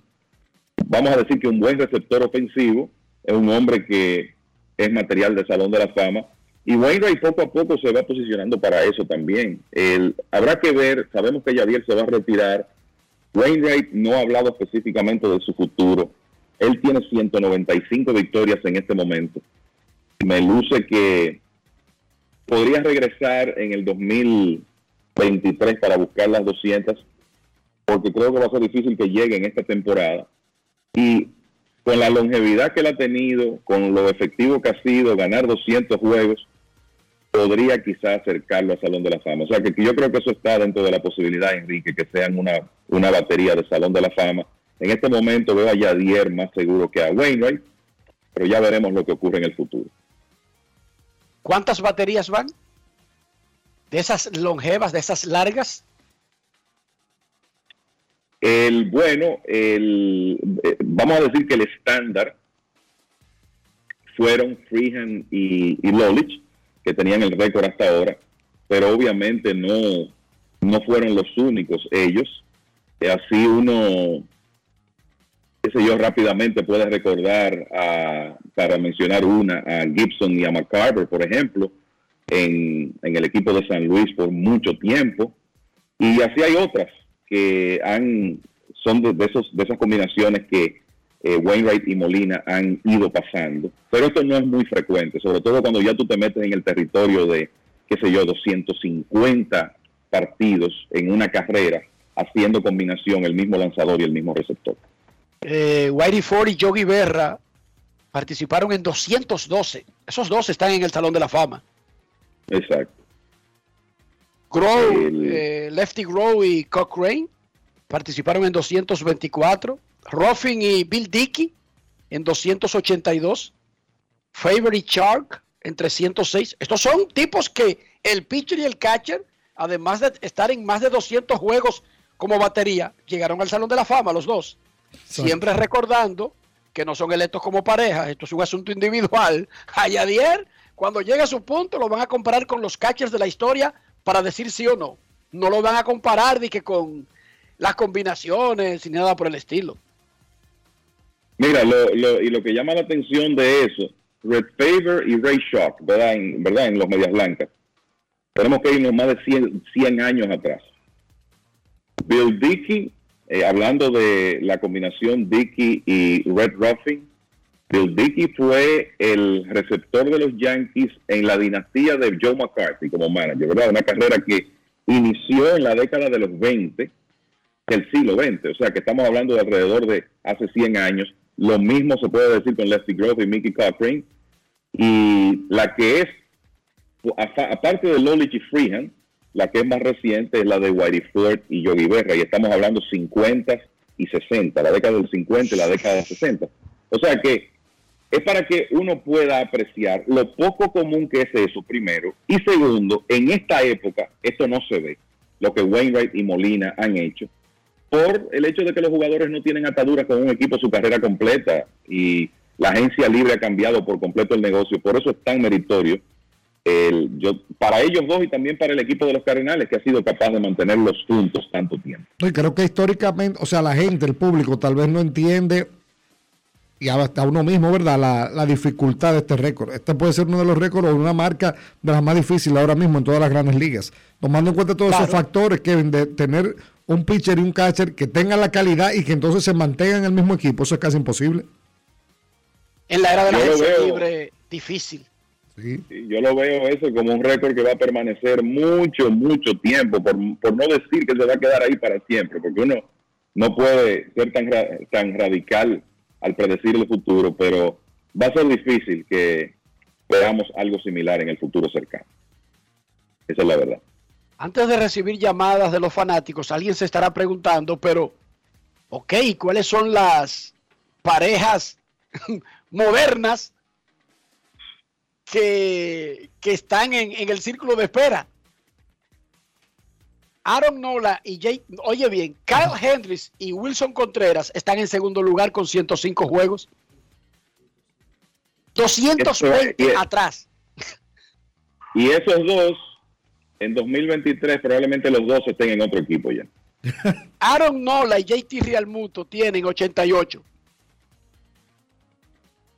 vamos a decir que un buen receptor ofensivo, es un hombre que es material del Salón de la Fama y Wainwright poco a poco se va posicionando para eso también. Habrá que ver, sabemos que Javier se va a retirar. Wainwright no ha hablado específicamente de su futuro. Él tiene 195 victorias en este momento. Me luce que podría regresar en el 2023 para buscar las 200, porque creo que va a ser difícil que llegue en esta temporada. Y con la longevidad que él ha tenido, con lo efectivo que ha sido, ganar 200 juegos, podría quizás acercarlo al Salón de la Fama. O sea que yo creo que eso está dentro de la posibilidad, Enrique, que sean una, una batería de Salón de la Fama. En este momento veo a Yadier más seguro que a Wainwright, pero ya veremos lo que ocurre en el futuro. ¿Cuántas baterías van? ¿De esas longevas, de esas largas? El bueno, el, eh, vamos a decir que el estándar fueron Freehand y, y Lolich que tenían el récord hasta ahora, pero obviamente no, no fueron los únicos ellos. Así uno, qué sé yo, rápidamente puede recordar, a, para mencionar una, a Gibson y a McCarver, por ejemplo, en, en el equipo de San Luis por mucho tiempo. Y así hay otras que han, son de, esos, de esas combinaciones que eh, Wainwright y Molina han ido pasando. Pero esto no es muy frecuente, sobre todo cuando ya tú te metes en el territorio de, qué sé yo, 250 partidos en una carrera, haciendo combinación el mismo lanzador y el mismo receptor. Eh, Whitey Ford y Yogi Berra participaron en 212. Esos dos están en el Salón de la Fama. Exacto. Grow, eh, Lefty Grow y Cochrane participaron en 224. Ruffin y Bill Dickey en 282. Favorite Shark en 306. Estos son tipos que el pitcher y el catcher, además de estar en más de 200 juegos como batería, llegaron al Salón de la Fama los dos. Siempre recordando que no son electos como pareja, esto es un asunto individual. Ayadier, cuando llegue a su punto, lo van a comparar con los catchers de la historia para decir sí o no. No lo van a comparar ni que con las combinaciones ni nada por el estilo. Mira, lo, lo, y lo que llama la atención de eso, Red Favor y Ray Shock, ¿verdad? En, ¿verdad? en los Medias Blancas. Tenemos que irnos más de 100, 100 años atrás. Bill Dickey, eh, hablando de la combinación Dickey y Red Ruffin, Bill Dickey fue el receptor de los Yankees en la dinastía de Joe McCarthy como manager, ¿verdad? Una carrera que inició en la década de los 20 del siglo XX, o sea que estamos hablando de alrededor de hace 100 años lo mismo se puede decir con Lefty Grove y Mickey Cochrane. Y la que es, aparte de Lolich y Freehand, la que es más reciente es la de Whitey Ford y Yogi Berra, y estamos hablando 50 y 60, la década del 50 y la década del 60. O sea que es para que uno pueda apreciar lo poco común que es eso, primero, y segundo, en esta época esto no se ve, lo que Wainwright y Molina han hecho, por el hecho de que los jugadores no tienen ataduras con un equipo su carrera completa y la agencia libre ha cambiado por completo el negocio, por eso es tan meritorio el, yo, para ellos dos y también para el equipo de los Cardenales que ha sido capaz de mantenerlos juntos tanto tiempo. Y creo que históricamente, o sea, la gente, el público tal vez no entiende y hasta uno mismo, ¿verdad? La, la dificultad de este récord. Este puede ser uno de los récords o una marca de las más difíciles ahora mismo en todas las grandes ligas. Tomando en cuenta todos esos factores, Kevin, de tener un pitcher y un catcher que tengan la calidad y que entonces se mantengan en el mismo equipo, eso es casi imposible. En la era de la agencia libre, difícil. Sí, Yo lo veo eso como un récord que va a permanecer mucho, mucho tiempo, por, por no decir que se va a quedar ahí para siempre, porque uno no puede ser tan, tan radical al predecir el futuro, pero va a ser difícil que veamos algo similar en el futuro cercano. Esa es la verdad. Antes de recibir llamadas de los fanáticos, alguien se estará preguntando, pero, ok, ¿cuáles son las parejas modernas que, que están en, en el círculo de espera? Aaron Nola y Jay, oye bien, Kyle Hendricks y Wilson Contreras están en segundo lugar con 105 juegos. 220 Eso es- atrás. Y esos dos, en 2023, probablemente los dos estén en otro equipo ya. Aaron Nola y JT Realmuto tienen 88.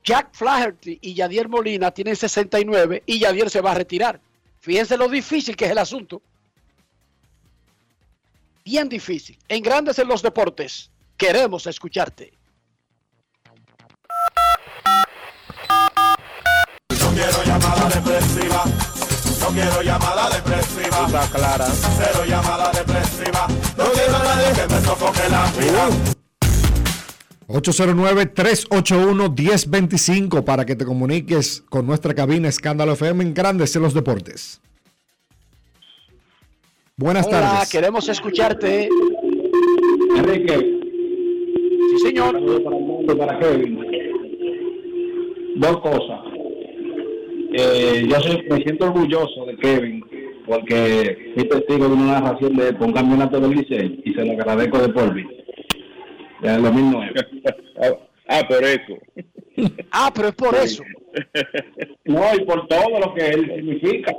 Jack Flaherty y Yadier Molina tienen 69 y Yadier se va a retirar. Fíjense lo difícil que es el asunto. Bien difícil. En Grandes en los Deportes, queremos escucharte. No quiero llamada depresiva. No quiero llamada depresiva. Está clara. Cero llamada depresiva. No quiero a nadie que me sofoque la vida. 809-381-1025 para que te comuniques con nuestra cabina Escándalo FM en Grandes en los Deportes. Buenas Hola, tardes. queremos escucharte. Enrique. Sí, señor. Para Kevin. Dos cosas. Eh, yo soy- me siento orgulloso de Kevin porque fui testigo de una narración de un campeonato del Licey y se lo agradezco de por vida. Ya en 2009. ah, por eso. Ah, pero es por eso. No, y por todo lo que él significa.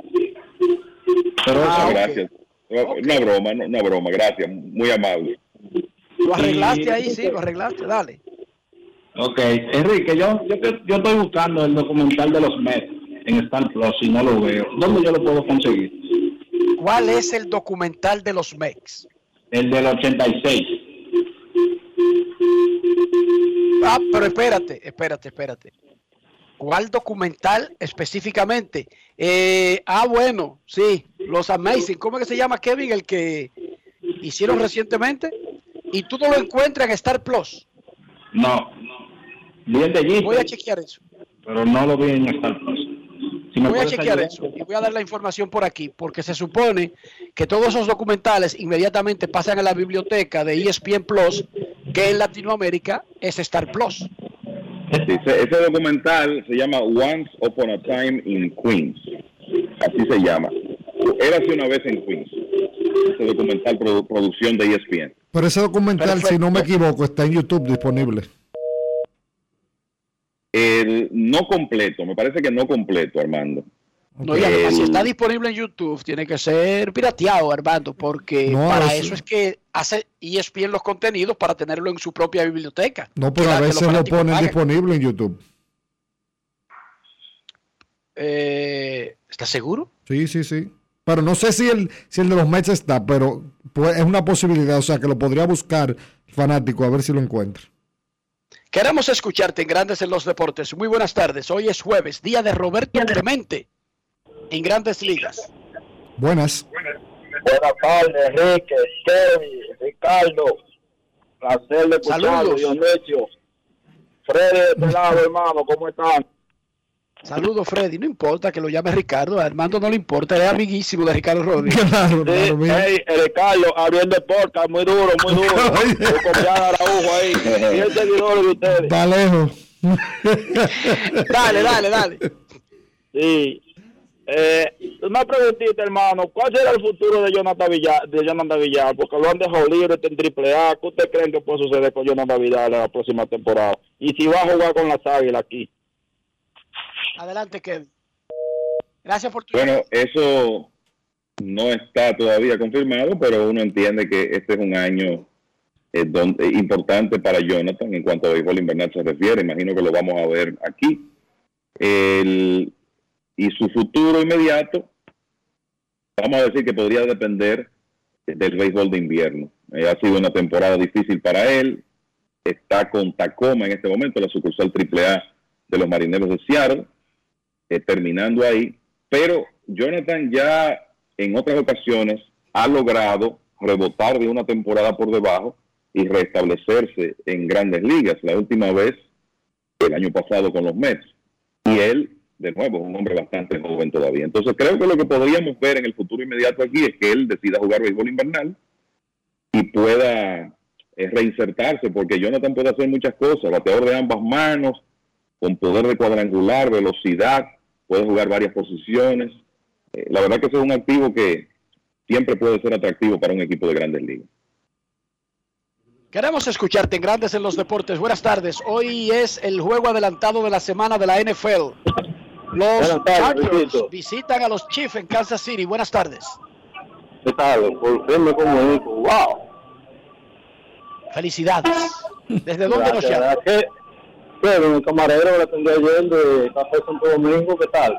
Pero Ah, eso- gracias. Una broma, no- una broma, gracias, muy amable. Lo arreglaste Y- ahí, sí, lo arreglaste, dale. Ok, Enrique, yo, yo, yo estoy buscando el documental de los Mets en Star Plus y no lo veo. ¿Dónde yo lo puedo conseguir? ¿Cuál es el documental de los Mex? El del 86. Ah, pero espérate, espérate, espérate. ¿Cuál documental específicamente? Eh, ah, bueno, sí, los Amazing. ¿Cómo es que se llama, Kevin, el que hicieron recientemente? Y tú no lo encuentras en Star Plus. No. De Voy a chequear eso. pero no lo vi en Star Plus. Si Voy a chequear ayudar. eso y voy a dar la información por aquí, porque se supone que todos esos documentales inmediatamente pasan a la biblioteca de ESPN Plus, que en Latinoamérica es Star Plus. Sí, ese, ese documental se llama Once Upon a Time in Queens. Así se llama. Érase una vez en Queens. Ese documental produ- producción de ESPN. Pero ese documental, si no me equivoco, está en YouTube disponible. El no completo, me parece que no completo, Armando. No, y además, si está disponible en YouTube, tiene que ser pirateado, Armando, porque No, para eso- eso es que hace E ESPN los contenidos para tenerlo en su propia biblioteca. No, pero a veces lo ponen pagan. disponible en YouTube. Eh, ¿Estás seguro? Sí, sí, sí. Pero no sé si el, si el de los Mets está, pero pues, es una posibilidad. O sea, que lo podría buscar fanático a ver si lo encuentra. Queremos escucharte en Grandes en los Deportes. Muy buenas tardes. Hoy es jueves, día de Roberto Clemente en Grandes Ligas. Buenas. Buenas tardes, Enrique, Kevin, Ricardo. Placer de Saludos. Dionisio. Freddy de este lado, hermano, ¿cómo están? Saludos, Freddy. No importa que lo llame Ricardo. A Armando no le importa. Es amiguísimo de Ricardo Rodríguez. Claro, Sí, hey, el Carlos abriendo el muy duro, muy duro. Copiar a Araujo ahí. Y el seguidor de ustedes. Está lejos. dale, dale, dale. Sí. Eh, una preguntita, hermano. ¿Cuál será el futuro de Jonathan Villar? De Jonathan Villar? Porque lo han dejado libre en triple A. ¿Qué usted creen que puede suceder con Jonathan Villar en la próxima temporada? Y si va a jugar con las águilas aquí. Adelante, Kevin. Gracias por tu. Bueno, eso no está todavía confirmado, pero uno entiende que este es un año eh, donde, importante para Jonathan en cuanto a béisbol invernal se refiere. Imagino que lo vamos a ver aquí. El- y su futuro inmediato, vamos a decir que podría depender del béisbol de invierno. Eh, ha sido una temporada difícil para él. Está con Tacoma en este momento, la sucursal AAA de los Marineros de Seattle, eh, terminando ahí. Pero Jonathan ya en otras ocasiones ha logrado rebotar de una temporada por debajo y restablecerse en grandes ligas. La última vez, el año pasado con los Mets. Y él, de nuevo, es un hombre bastante joven todavía. Entonces creo que lo que podríamos ver en el futuro inmediato aquí es que él decida jugar béisbol invernal y pueda eh, reinsertarse, porque Jonathan puede hacer muchas cosas, bateador de ambas manos, con poder de cuadrangular, velocidad, puede jugar varias posiciones. Eh, la verdad que ese es un activo que siempre puede ser atractivo para un equipo de grandes ligas. Queremos escucharte en Grandes en los Deportes. Buenas tardes. Hoy es el juego adelantado de la semana de la NFL. Los Luisito. visitan a los Chiefs en Kansas City. Buenas tardes. ¿Qué tal? Por fin me comunico. ¡Wow! Felicidades. ¿Desde dónde nos gracias. Bueno, mi camarero le atendí ayer de Café Santo Domingo. ¿Qué tal?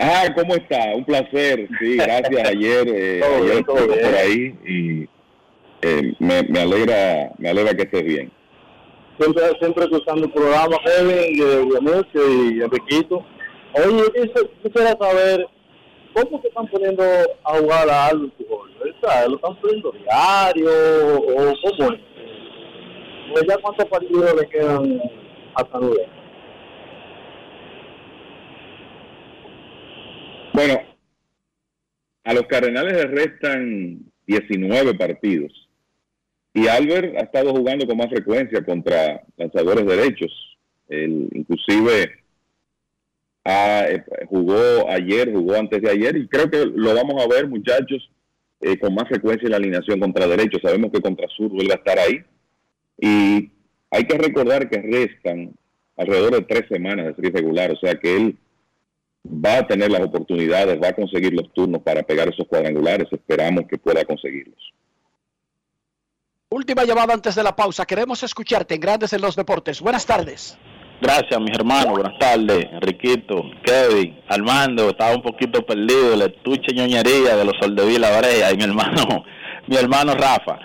Ah, ¿cómo está? Un placer. Sí, gracias. Ayer, eh, Todo bien, ayer todo estuve bien. por ahí y eh, me, me alegra, me alegra que estés bien. Siempre, siempre escuchando el programa, Kevin, y de Dionisio y Enriquito. Oye, eso, quisiera saber, ¿cómo se están poniendo a jugar a? ¿Verdad? ¿Lo están poniendo diario o cómo es? Pues ya cuántos partidos le quedan a San. Bueno, a los Cardenales les restan 19 partidos y Albert ha estado jugando con más frecuencia contra lanzadores derechos. Él, inclusive ah, eh, jugó ayer, jugó antes de ayer y creo que lo vamos a ver muchachos eh, con más frecuencia en la alineación contra derechos. Sabemos que contra sur vuelve a estar ahí y hay que recordar que restan alrededor de tres semanas de serie regular, o sea que él va a tener las oportunidades, va a conseguir los turnos para pegar esos cuadrangulares. Esperamos que pueda conseguirlos. Última llamada antes de la pausa. Queremos escucharte en Grandes en los Deportes. Buenas tardes. Gracias, mis hermanos. Buenas tardes, Enriquito, Kevin, Armando. Estaba un poquito perdido. La estuche ñoñería de los Soldevila Brea y mi hermano, mi hermano Rafa.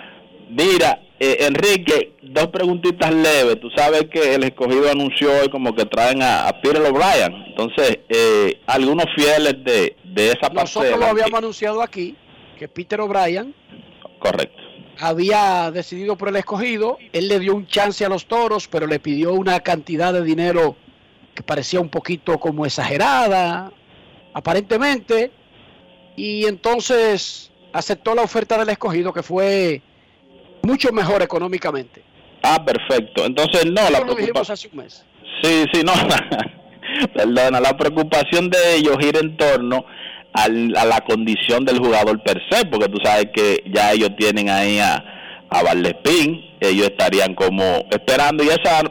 Mira, eh, Enrique, dos preguntitas leves. Tú sabes que el escogido anunció hoy como que traen a, a Peter O'Brien. Entonces, eh, algunos fieles de, de esa Nosotros parcela. lo habíamos anunciado aquí, que Peter O'Brien Correcto. Había decidido por el escogido. Él le dio un chance a los toros, pero le pidió una cantidad de dinero que parecía un poquito como exagerada, aparentemente. Y entonces aceptó la oferta del escogido, que fue mucho mejor económicamente. Ah, perfecto. Entonces, no, la Eso preocupación. hace un mes. Sí, sí, no. Perdona, la preocupación de ellos gira en torno al- a la condición del jugador per se, porque tú sabes que ya ellos tienen ahí a, a Valdespín, ellos estarían como esperando, y esa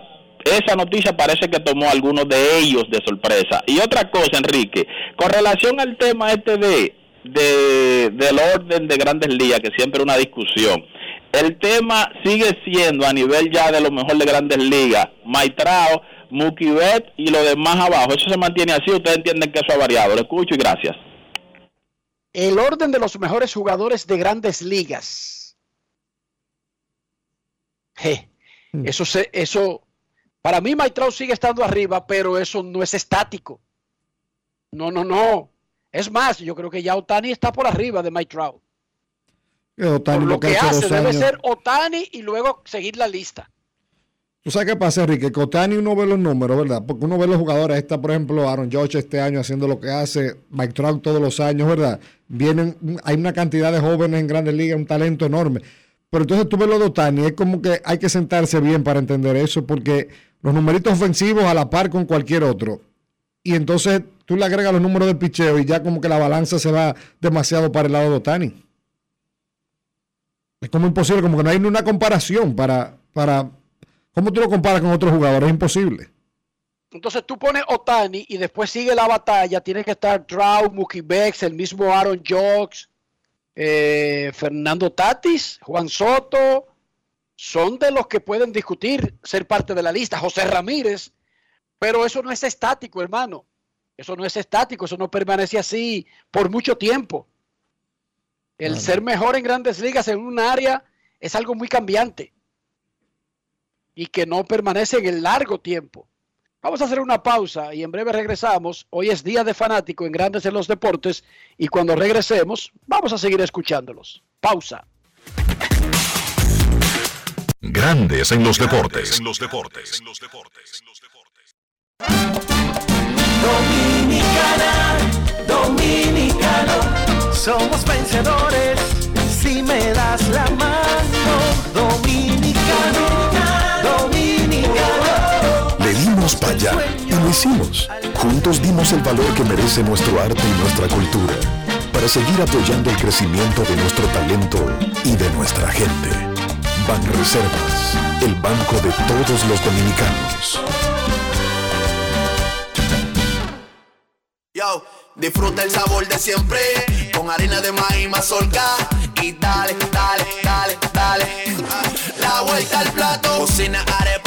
esa noticia parece que tomó a algunos de ellos de sorpresa. Y otra cosa, Enrique, con relación al tema este de, de del orden de grandes ligas, que siempre es una discusión, el tema sigue siendo a nivel ya de lo mejor de grandes ligas, Maitrao, Mukibet y lo demás abajo. Eso se mantiene así, ustedes entienden que eso ha variado. Lo escucho y gracias. El orden de los mejores jugadores de grandes ligas. Je, Eso, se, eso, para mí Maitrao sigue estando arriba, pero eso no es estático. No, no, no. Es más, yo creo que ya Otani está por arriba de Maitrao. Que Otani Por lo lo que hace hace debe ser Otani y luego seguir la lista. ¿Tú sabes qué pasa, Enrique? Que Otani uno ve los números, ¿verdad? Porque uno ve los jugadores. Está, por ejemplo, Aaron George este año haciendo lo que hace, Mike Trout todos los años, ¿verdad? Vienen, hay una cantidad de jóvenes en grandes ligas, un talento enorme. Pero entonces tú ves los de Otani, es como que hay que sentarse bien para entender eso, porque los numeritos ofensivos a la par con cualquier otro. Y entonces tú le agregas los números del picheo y ya como que la balanza se va demasiado para el lado de Otani. Es como imposible, como que no hay ni una comparación para, para ¿Cómo tú lo comparas con otros jugadores? Es imposible. Entonces tú pones Otani y después sigue la batalla. Tiene que estar Trout, Mookie Becks, el mismo Aaron Jocks, eh, Fernando Tatis, Juan Soto. Son de los que pueden discutir ser parte de la lista. José Ramírez. Pero eso no es estático, hermano. Eso no es estático. Eso no permanece así por mucho tiempo. El ser mejor en grandes ligas en un área es algo muy cambiante y que no permanece en el largo tiempo. Vamos a hacer una pausa y en breve regresamos. Hoy es día de fanático en Grandes en los Deportes y cuando regresemos vamos a seguir escuchándolos. Pausa. Grandes en los deportes. En los deportes. Dominicana, dominicano, somos vencedores si me das la mano. Dominicano para allá y lo hicimos. Juntos dimos el valor que merece nuestro arte y nuestra cultura para seguir apoyando el crecimiento de nuestro talento y de nuestra gente. Banreservas, el banco de todos los dominicanos. Yo, disfruta el sabor de siempre con harina de maíz mazorca y dale, dale, dale, dale. La vuelta al plato, cocina arepa,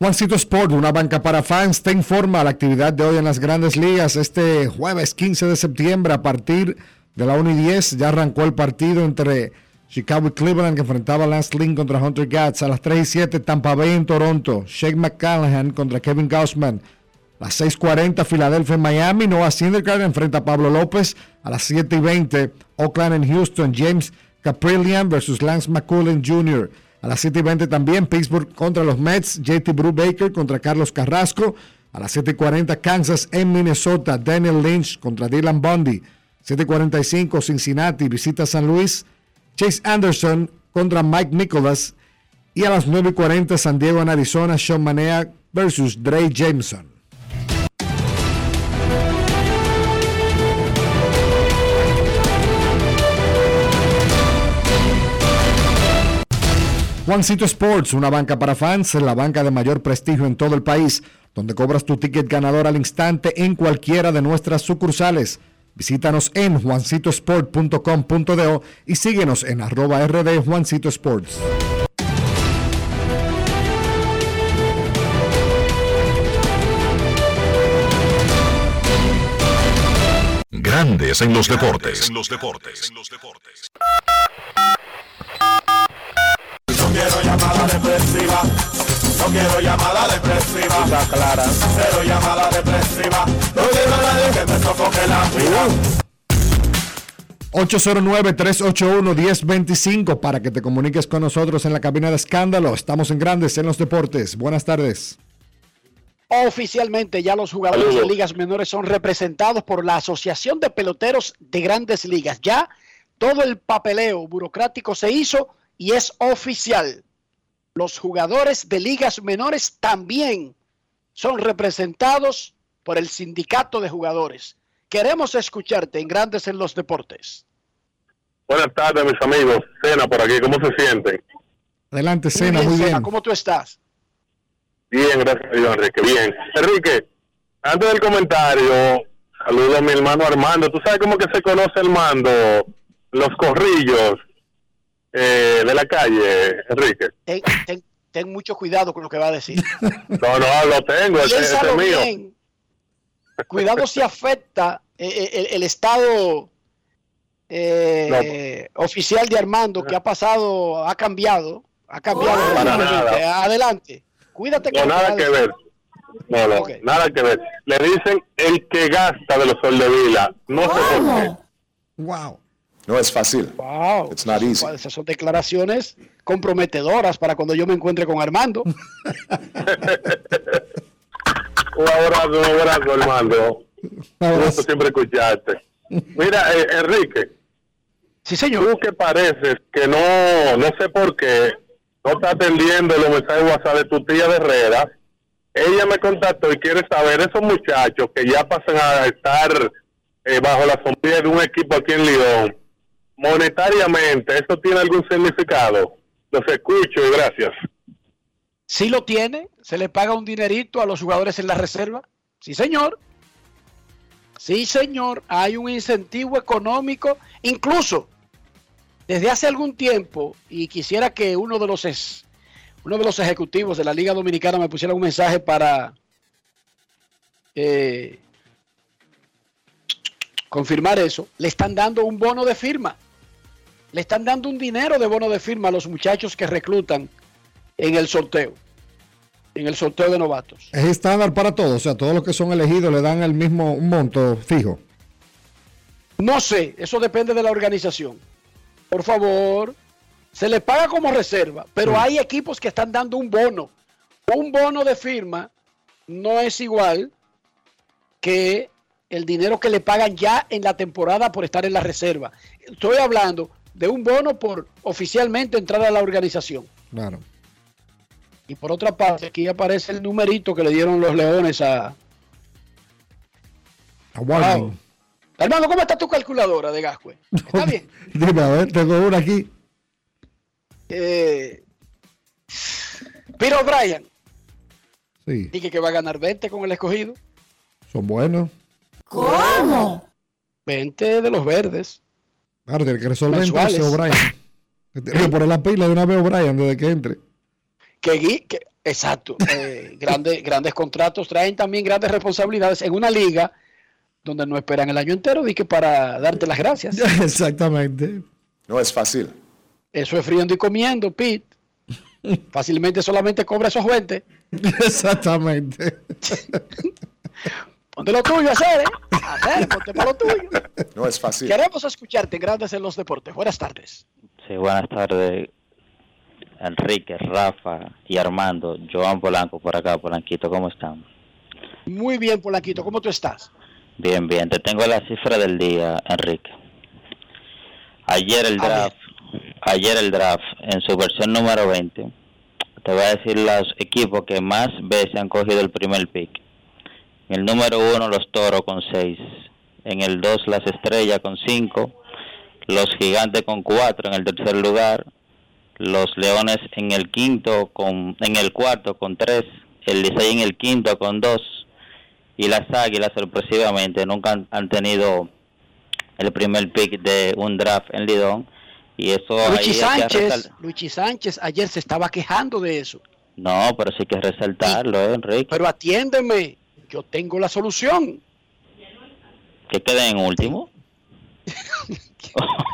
Juancito Sport, una banca para fans, te informa la actividad de hoy en las grandes ligas. Este jueves 15 de septiembre, a partir de la 1 y 10, ya arrancó el partido entre Chicago y Cleveland, que enfrentaba Lance Lynn contra Hunter Gatz. A las 3 y 7, Tampa Bay en Toronto, Shake McCallaghan contra Kevin Gaussman. A las 6:40, Filadelfia en Miami, Noah Syndergaard enfrenta a Pablo López. A las 7 y 20, Oakland en Houston, James Caprillian versus Lance McCullen Jr. A las 7 y 20 también Pittsburgh contra los Mets, JT Brubaker contra Carlos Carrasco. A las 7 y 40 Kansas en Minnesota, Daniel Lynch contra Dylan Bundy. 7 y 45 Cincinnati visita San Luis, Chase Anderson contra Mike Nicholas. Y a las 9 y 40 San Diego en Arizona, Sean Manea versus Dre Jameson. Juancito Sports, una banca para fans, la banca de mayor prestigio en todo el país, donde cobras tu ticket ganador al instante en cualquiera de nuestras sucursales. Visítanos en juancitosport.com.do y síguenos en arroba rd Juancito Sports. Grandes en los deportes. En los deportes. No quiero llamada depresiva. No quiero llamada depresiva. clara. Cero llamada depresiva. No quiero a nadie que me sofoque la vida. 809-381-1025 para que te comuniques con nosotros en la cabina de escándalo. Estamos en Grandes en los Deportes. Buenas tardes. Oficialmente ya los jugadores de ligas menores son representados por la Asociación de Peloteros de Grandes Ligas. Ya todo el papeleo burocrático se hizo y es oficial. Los jugadores de ligas menores también son representados por el sindicato de jugadores. Queremos escucharte en Grandes en los Deportes. Buenas tardes, mis amigos. Cena por aquí, ¿cómo se sienten? Adelante, Cena, muy bien. Sena, ¿Cómo tú estás? Bien, gracias a Dios, Enrique. Bien. Enrique, antes del comentario, saludo a mi hermano Armando. ¿Tú sabes cómo que se conoce Armando? Los corrillos eh, de la calle, Enrique. Ten, ten- ten mucho cuidado con lo que va a decir. No, no, lo tengo, ese, ese es mío. bien. Cuidado si afecta eh, eh, el, el estado eh, oficial de Armando que ha pasado, ha cambiado, ha cambiado. Para nada. Adelante. Cuídate No, con nada que ver. No, nada que ver. Le dicen el que gasta de los Sol de Vila. No sé por qué. Wow. No es fácil. Wow. It's not easy. Esas son declaraciones comprometedoras para cuando yo me encuentre con Armando. Un abrazo, un abrazo, Armando. Un gusto siempre escucharte. Mira, eh, Enrique. Sí, señor. Tú que pareces que no, no sé por qué, no está atendiendo los mensajes de WhatsApp de tu tía de Herrera. Ella me contactó y quiere saber, esos muchachos que ya pasan a estar eh, bajo la sombrilla de un equipo aquí en León, monetariamente, ¿eso tiene algún significado? Los escucho y gracias. Sí lo tiene, se le paga un dinerito a los jugadores en la reserva. Sí, señor. Sí, señor, hay un incentivo económico, incluso desde hace algún tiempo, y quisiera que uno de los uno de los ejecutivos de la Liga Dominicana me pusiera un mensaje para eh, confirmar eso. Le están dando un bono de firma. Le están dando un dinero de bono de firma a los muchachos que reclutan en el sorteo, en el sorteo de novatos. Es estándar para todos, o sea, todos los que son elegidos le dan el mismo monto fijo. No sé, eso depende de la organización. Por favor, se le paga como reserva, pero hay equipos que están dando un bono. Un bono de firma no es igual que el dinero que le pagan ya en la temporada por estar en la reserva. Estoy hablando de un bono por oficialmente entrar a la organización. Claro. Y por otra parte, aquí aparece el numerito que le dieron los leones a... A Warning. Hermano, ¿cómo está tu calculadora de Gascue? ¿Está bien? Dime, a ver, tengo una aquí. Eh, Pero Brian, Sí, dije que va a ganar 20 con el escogido. son buenos. ¿Cómo? 20 de los verdes. Claro, tiene que resolver entonces O'Brien. Tiene que poner la pila de una vez O'Brien desde que entre. Que, exacto. eh, grandes, grandes contratos traen también grandes responsabilidades en una liga donde no esperan el año entero, que para darte las gracias. Exactamente. No es fácil. Eso es friendo y comiendo, Pete. Fácilmente solamente cobra esos 20. Exactamente. Ponte lo tuyo, hacer, ¿eh? Hacer, ponte para lo tuyo. No es fácil. Queremos escucharte Grandes en los Deportes. Buenas tardes. Sí, buenas tardes, Enrique, Rafa y Armando. Joan Polanco por acá, Polanquito, ¿cómo están? Muy bien, Polanquito. ¿Cómo tú estás? Bien, bien. Te tengo la cifra del día, Enrique. Ayer el draft, ayer el draft, en su versión número 20, te voy a decir los equipos que más veces han cogido el primer pick. En el número uno, los Toros con 6. En el 2, las Estrellas con 5. Los Gigantes con 4 en el tercer lugar. Los Leones en el quinto con, en el cuarto con 3. El Licey en el quinto con 2 y las Águilas sorpresivamente nunca han, han tenido el primer pick de un draft en Lidón y eso Luchi ahí Sánchez, Luchi Sánchez ayer se estaba quejando de eso. no pero sí hay que resaltarlo ¿eh, Enrique Pero atiéndeme, yo tengo la solución. que quede en último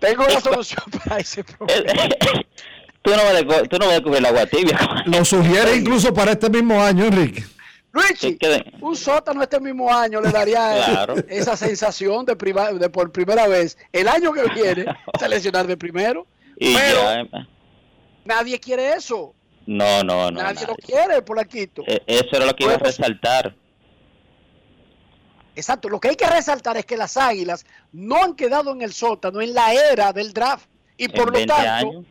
Tengo la solución para ese problema. Tú no vas a, tú no vas a coger el agua tibia. Lo sugiere incluso para este mismo año, Enrique. Luigi, un sótano este mismo año le daría Claro. esa sensación de, priva- de por primera vez. El año que viene, seleccionar de primero. Y Pero ya, eh, nadie quiere eso. No, no, no. nadie nadie. lo quiere, Polanquito. Eh, Eso era lo que iba a resaltar. Exacto, lo que hay que resaltar es que las águilas no han quedado en el sótano en la era del draft. Y por lo 20 tanto, años.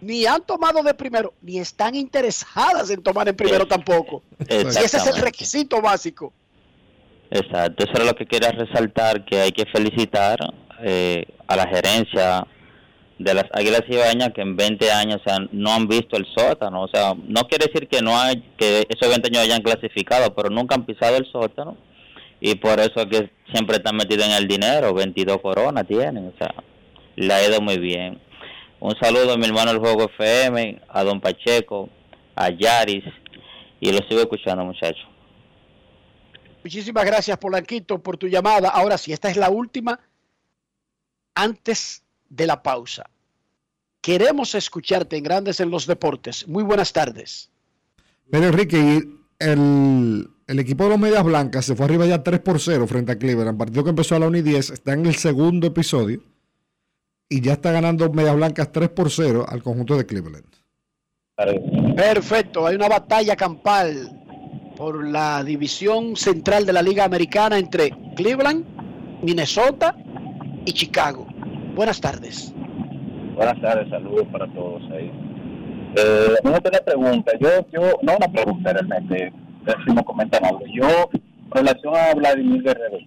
ni han tomado de primero, ni están interesadas en tomar en primero tampoco. Y ese es el requisito básico. Exacto, eso era lo que quería resaltar, que hay que felicitar eh, a la gerencia de las Águilas Ibañas que en 20 años no han visto el sótano. O sea, no quiere decir que no hay, que esos 20 años hayan clasificado, pero nunca han pisado el sótano. Y por eso es que siempre están metidos en el dinero, 22 coronas tienen, o sea, le ha ido muy bien. Un saludo a mi hermano el Juego FM, a Don Pacheco, a Yaris, y lo sigo escuchando muchachos. Muchísimas gracias, Polanquito, por tu llamada. Ahora sí, esta es la última antes de la pausa. Queremos escucharte en Grandes en los Deportes. Muy buenas tardes. Mira, Enrique, el, el equipo de los Medias Blancas se fue arriba ya 3 por 0 frente a Cleveland. Partido que empezó a la 1 y 10, está en el segundo episodio y ya está ganando Medias Blancas 3 por 0 al conjunto de Cleveland. Perfecto, hay una batalla campal por la división central de la Liga Americana entre Cleveland, Minnesota y Chicago. Buenas tardes. Buenas tardes, saludos para todos ahí. Eh, una primera pregunta, yo, yo, no una pregunta realmente, si no comentan algo. Yo, en relación a Vladimir Guerrero,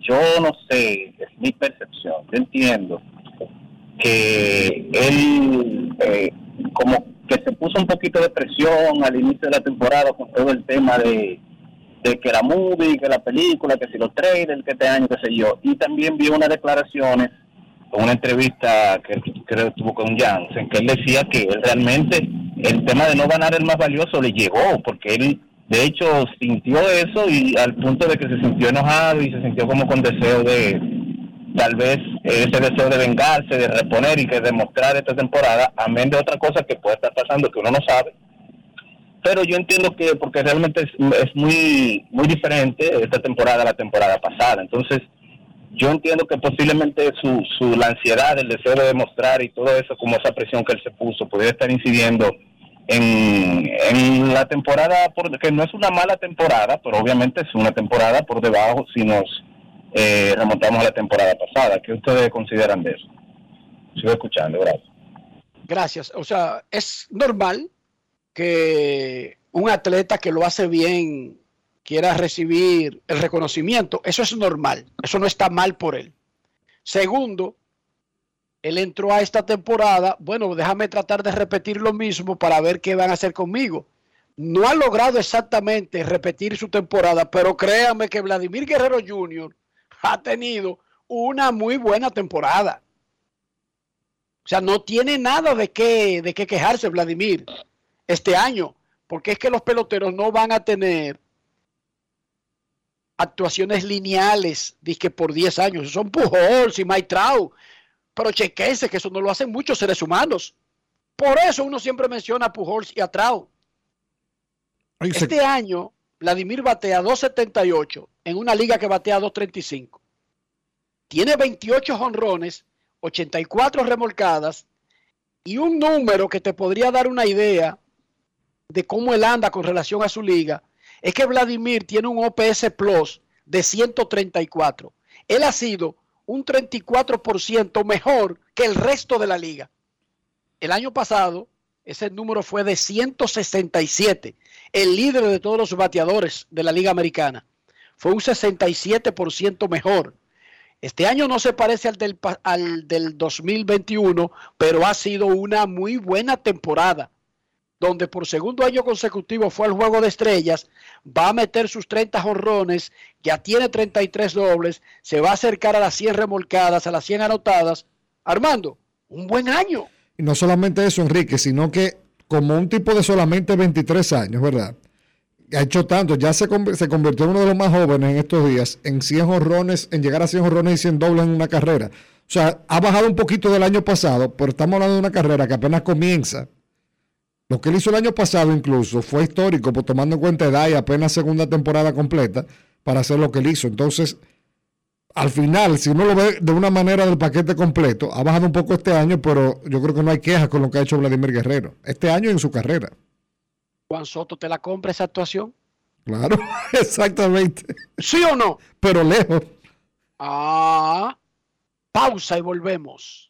yo no sé, es mi percepción, yo entiendo que él eh, como que se puso un poquito de presión al inicio de la temporada con todo el tema de, de que la movie, que la película, que si los trailers, que este año, qué sé yo. Y también vi unas declaraciones una entrevista que creo que tuvo con Jansen, que él decía que él realmente el tema de no ganar el más valioso le llegó, porque él de hecho sintió eso y al punto de que se sintió enojado y se sintió como con deseo de tal vez ese deseo de vengarse, de reponer y que demostrar esta temporada, amén de otra cosa que puede estar pasando que uno no sabe. Pero yo entiendo que porque realmente es, es muy muy diferente esta temporada a la temporada pasada, entonces yo entiendo que posiblemente su, su la ansiedad, el deseo de demostrar y todo eso, como esa presión que él se puso, pudiera estar incidiendo en, en la temporada, por, que no es una mala temporada, pero obviamente es una temporada por debajo si nos eh, remontamos a la temporada pasada. ¿Qué ustedes consideran de eso? Sigo escuchando, gracias. Gracias. O sea, es normal que un atleta que lo hace bien quiera recibir el reconocimiento. Eso es normal. Eso no está mal por él. Segundo, él entró a esta temporada. Bueno, déjame tratar de repetir lo mismo para ver qué van a hacer conmigo. No ha logrado exactamente repetir su temporada, pero créanme que Vladimir Guerrero Jr. ha tenido una muy buena temporada. O sea, no tiene nada de qué, de qué quejarse Vladimir este año, porque es que los peloteros no van a tener actuaciones lineales, dizque por 10 años. Son Pujols y Mike Trout, pero chequense que eso no lo hacen muchos seres humanos. Por eso uno siempre menciona a Pujols y a Trout. Se- Este año, Vladimir batea 2.78 en una liga que batea 2.35. Tiene 28 jonrones, 84 remolcadas y un número que te podría dar una idea de cómo él anda con relación a su liga es que Vladimir tiene un OPS Plus de 134. Él ha sido un 34% mejor que el resto de la liga. El año pasado, ese número fue de 167, el líder de todos los bateadores de la liga americana. Fue un 67% mejor. Este año no se parece al del, pa- al del 2021, pero ha sido una muy buena temporada, donde por segundo año consecutivo fue al Juego de Estrellas, va a meter sus 30 jonrones, ya tiene 33 dobles, se va a acercar a las 100 remolcadas, a las 100 anotadas. Armando, un buen año. Y no solamente eso, Enrique, sino que como un tipo de solamente 23 años, ¿verdad? Ha hecho tanto, ya se, se convirtió en uno de los más jóvenes en estos días, en 100 jorrones, en llegar a 100 jorrones y 100 dobles en una carrera. O sea, ha bajado un poquito del año pasado, pero estamos hablando de una carrera que apenas comienza. Lo que él hizo el año pasado incluso fue histórico, por tomando en cuenta edad y apenas segunda temporada completa para hacer lo que él hizo. Entonces, al final, si uno lo ve de una manera del paquete completo, ha bajado un poco este año, pero yo creo que no hay quejas con lo que ha hecho Vladimir Guerrero. Este año en su carrera. Juan Soto, ¿te la compra esa actuación? Claro, exactamente. ¿Sí o no? Pero lejos. Ah, pausa y volvemos.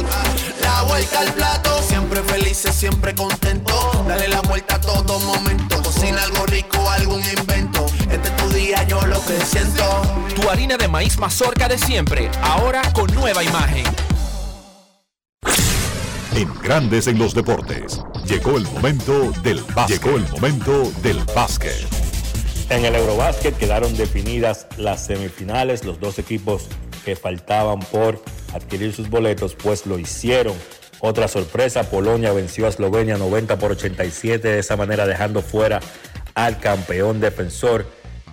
La vuelta al plato, siempre felices, siempre contento. Dale la vuelta a todo momento. Cocina algo rico, algún invento. Este es tu día, yo lo que siento. Tu harina de maíz mazorca de siempre, ahora con nueva imagen. En Grandes en los deportes. Llegó el momento del básquet. Llegó el momento del básquet. En el Eurobásquet quedaron definidas las semifinales. Los dos equipos que faltaban por adquirir sus boletos, pues lo hicieron. Otra sorpresa, Polonia venció a Eslovenia 90 por 87, de esa manera dejando fuera al campeón defensor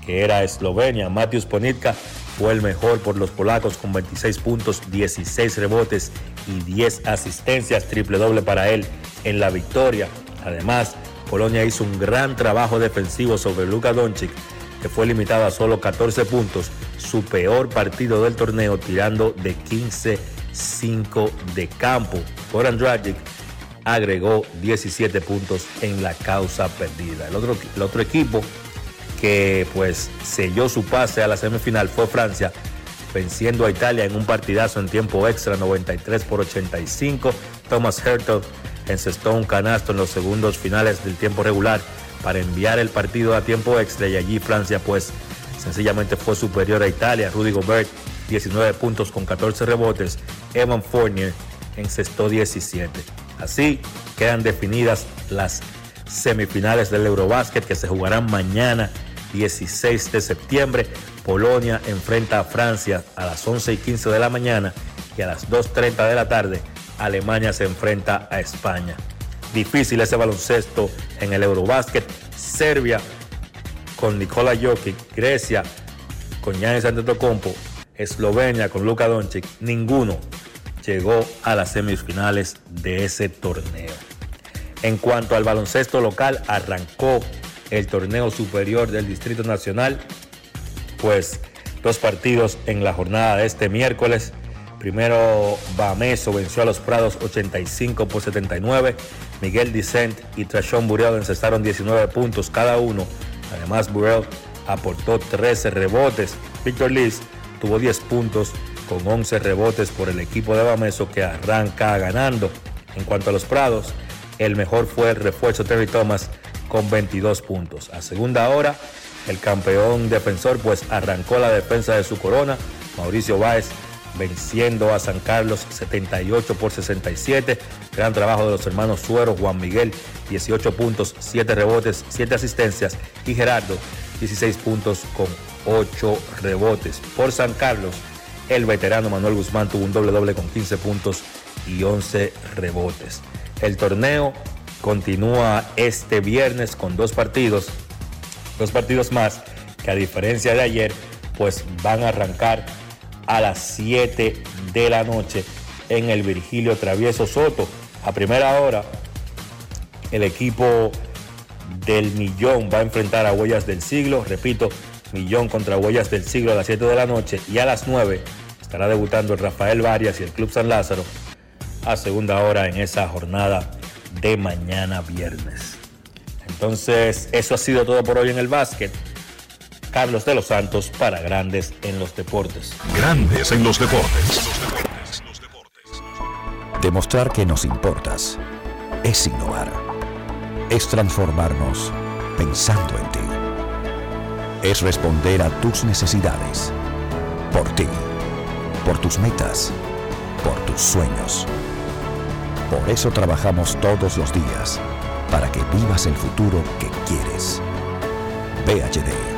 que era Eslovenia. Matius Ponitka fue el mejor por los polacos con 26 puntos, 16 rebotes y 10 asistencias, triple doble para él en la victoria. Además, Polonia hizo un gran trabajo defensivo sobre Luka Doncic, que fue limitado a solo 14 puntos, su peor partido del torneo, tirando de 15-5 de campo. Goran Dragic agregó 17 puntos en la causa perdida. El otro, el otro equipo que pues selló su pase a la semifinal fue Francia, venciendo a Italia en un partidazo en tiempo extra 93 por 85. Thomas Hertel encestó un canasto en los segundos finales del tiempo regular para enviar el partido a tiempo extra y allí Francia pues sencillamente fue superior a Italia. Rudy Gobert 19 puntos con 14 rebotes. Evan Fournier encestó 17. Así quedan definidas las semifinales del Eurobásquet que se jugarán mañana 16 de septiembre. Polonia enfrenta a Francia a las 11 y 15 de la mañana y a las 2.30 de la tarde Alemania se enfrenta a España. Difícil ese baloncesto en el Eurobásquet. Serbia con Nikola Jokic, Grecia con Giannis Antetokounmpo, Eslovenia con Luka Doncic, ninguno llegó a las semifinales de ese torneo. En cuanto al baloncesto local, arrancó el torneo superior del Distrito Nacional, pues dos partidos en la jornada de este miércoles. Primero, Bameso venció a los Prados 85 por 79. Miguel Dicent y Trashon Burrell encestaron 19 puntos cada uno. Además, Burrell aportó 13 rebotes. Victor Liz tuvo 10 puntos con 11 rebotes por el equipo de Bameso que arranca ganando. En cuanto a los Prados, el mejor fue el refuerzo Terry Thomas con 22 puntos. A segunda hora, el campeón defensor pues arrancó la defensa de su corona, Mauricio Báez venciendo a San Carlos 78 por 67. Gran trabajo de los hermanos Suero, Juan Miguel 18 puntos, 7 rebotes, 7 asistencias y Gerardo 16 puntos con 8 rebotes. Por San Carlos, el veterano Manuel Guzmán tuvo un doble doble con 15 puntos y 11 rebotes. El torneo continúa este viernes con dos partidos, dos partidos más que a diferencia de ayer, pues van a arrancar a las 7 de la noche en el Virgilio Travieso Soto. A primera hora, el equipo del millón va a enfrentar a Huellas del Siglo. Repito, Millón contra Huellas del Siglo a las 7 de la noche y a las 9 estará debutando el Rafael Varias y el Club San Lázaro a segunda hora en esa jornada de mañana viernes. Entonces, eso ha sido todo por hoy en el básquet. Carlos de los Santos para Grandes en los Deportes. Grandes en los deportes. Demostrar que nos importas es innovar. Es transformarnos pensando en ti. Es responder a tus necesidades. Por ti. Por tus metas. Por tus sueños. Por eso trabajamos todos los días. Para que vivas el futuro que quieres. VHD.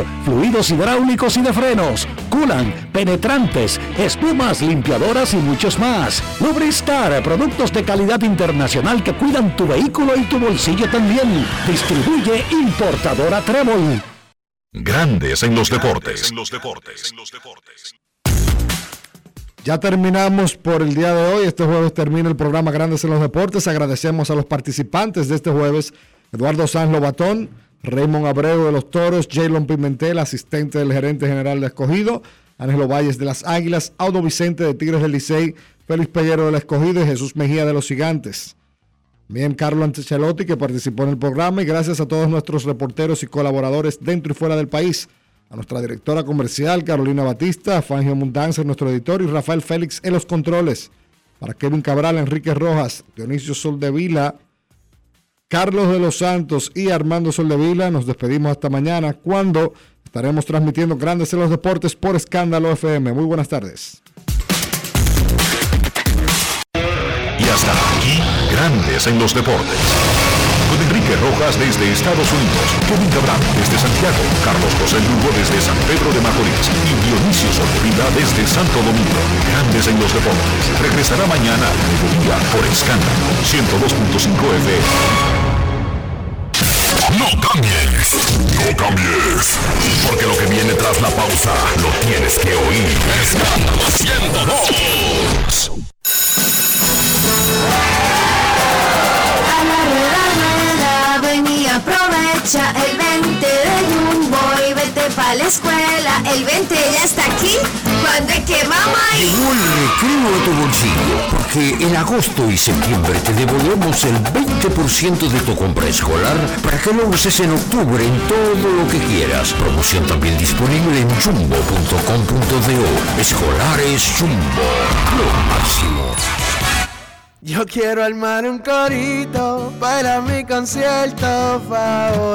fluidos hidráulicos y de frenos, culan, penetrantes, espumas, limpiadoras y muchos más. Lubristar, productos de calidad internacional que cuidan tu vehículo y tu bolsillo también. Distribuye importadora Trébol. Grandes en los deportes. Ya terminamos por el día de hoy. Este jueves termina el programa Grandes en los Deportes. Agradecemos a los participantes de este jueves. Eduardo Sanz Lobatón, Raymond Abreu de los Toros, Jalen Pimentel, asistente del gerente general de Escogido, Ángelo Valles de las Águilas, Audo Vicente de Tigres del Licey, Félix Peguero del Escogido y Jesús Mejía de los Gigantes. Bien, Carlos Ancelotti que participó en el programa y gracias a todos nuestros reporteros y colaboradores dentro y fuera del país. A nuestra directora comercial Carolina Batista, a Fangio Mundanza, nuestro editor y Rafael Félix en los controles. Para Kevin Cabral, Enrique Rojas, Dionisio Soldevila, Carlos de los Santos y Armando Soldevila. Nos despedimos hasta mañana cuando estaremos transmitiendo Grandes en los Deportes por Escándalo FM. Muy buenas tardes. Y hasta aquí, Grandes en los deportes. Rojas desde Estados Unidos, Kevin Cabral desde Santiago, Carlos José Lugo desde San Pedro de Macorís y Dionisio Soldevila desde Santo Domingo. Grandes en los deportes. Regresará mañana al mediodía por Escándalo 102.5 FM. No cambies, no cambies, porque lo que viene tras la pausa lo tienes que oír. Escándalo 102. El 20 de Jumbo y vete pa' la escuela. El 20 ya está aquí, cuando es que mamá Llegó el recreo a tu bolsillo, porque en agosto y septiembre te devolvemos el 20% de tu compra escolar para que lo uses en octubre en todo lo que quieras. Promoción también disponible en jumbo.com.do. Escolares Jumbo, lo máximo. Yo quiero armar un corito para mi concierto favorito.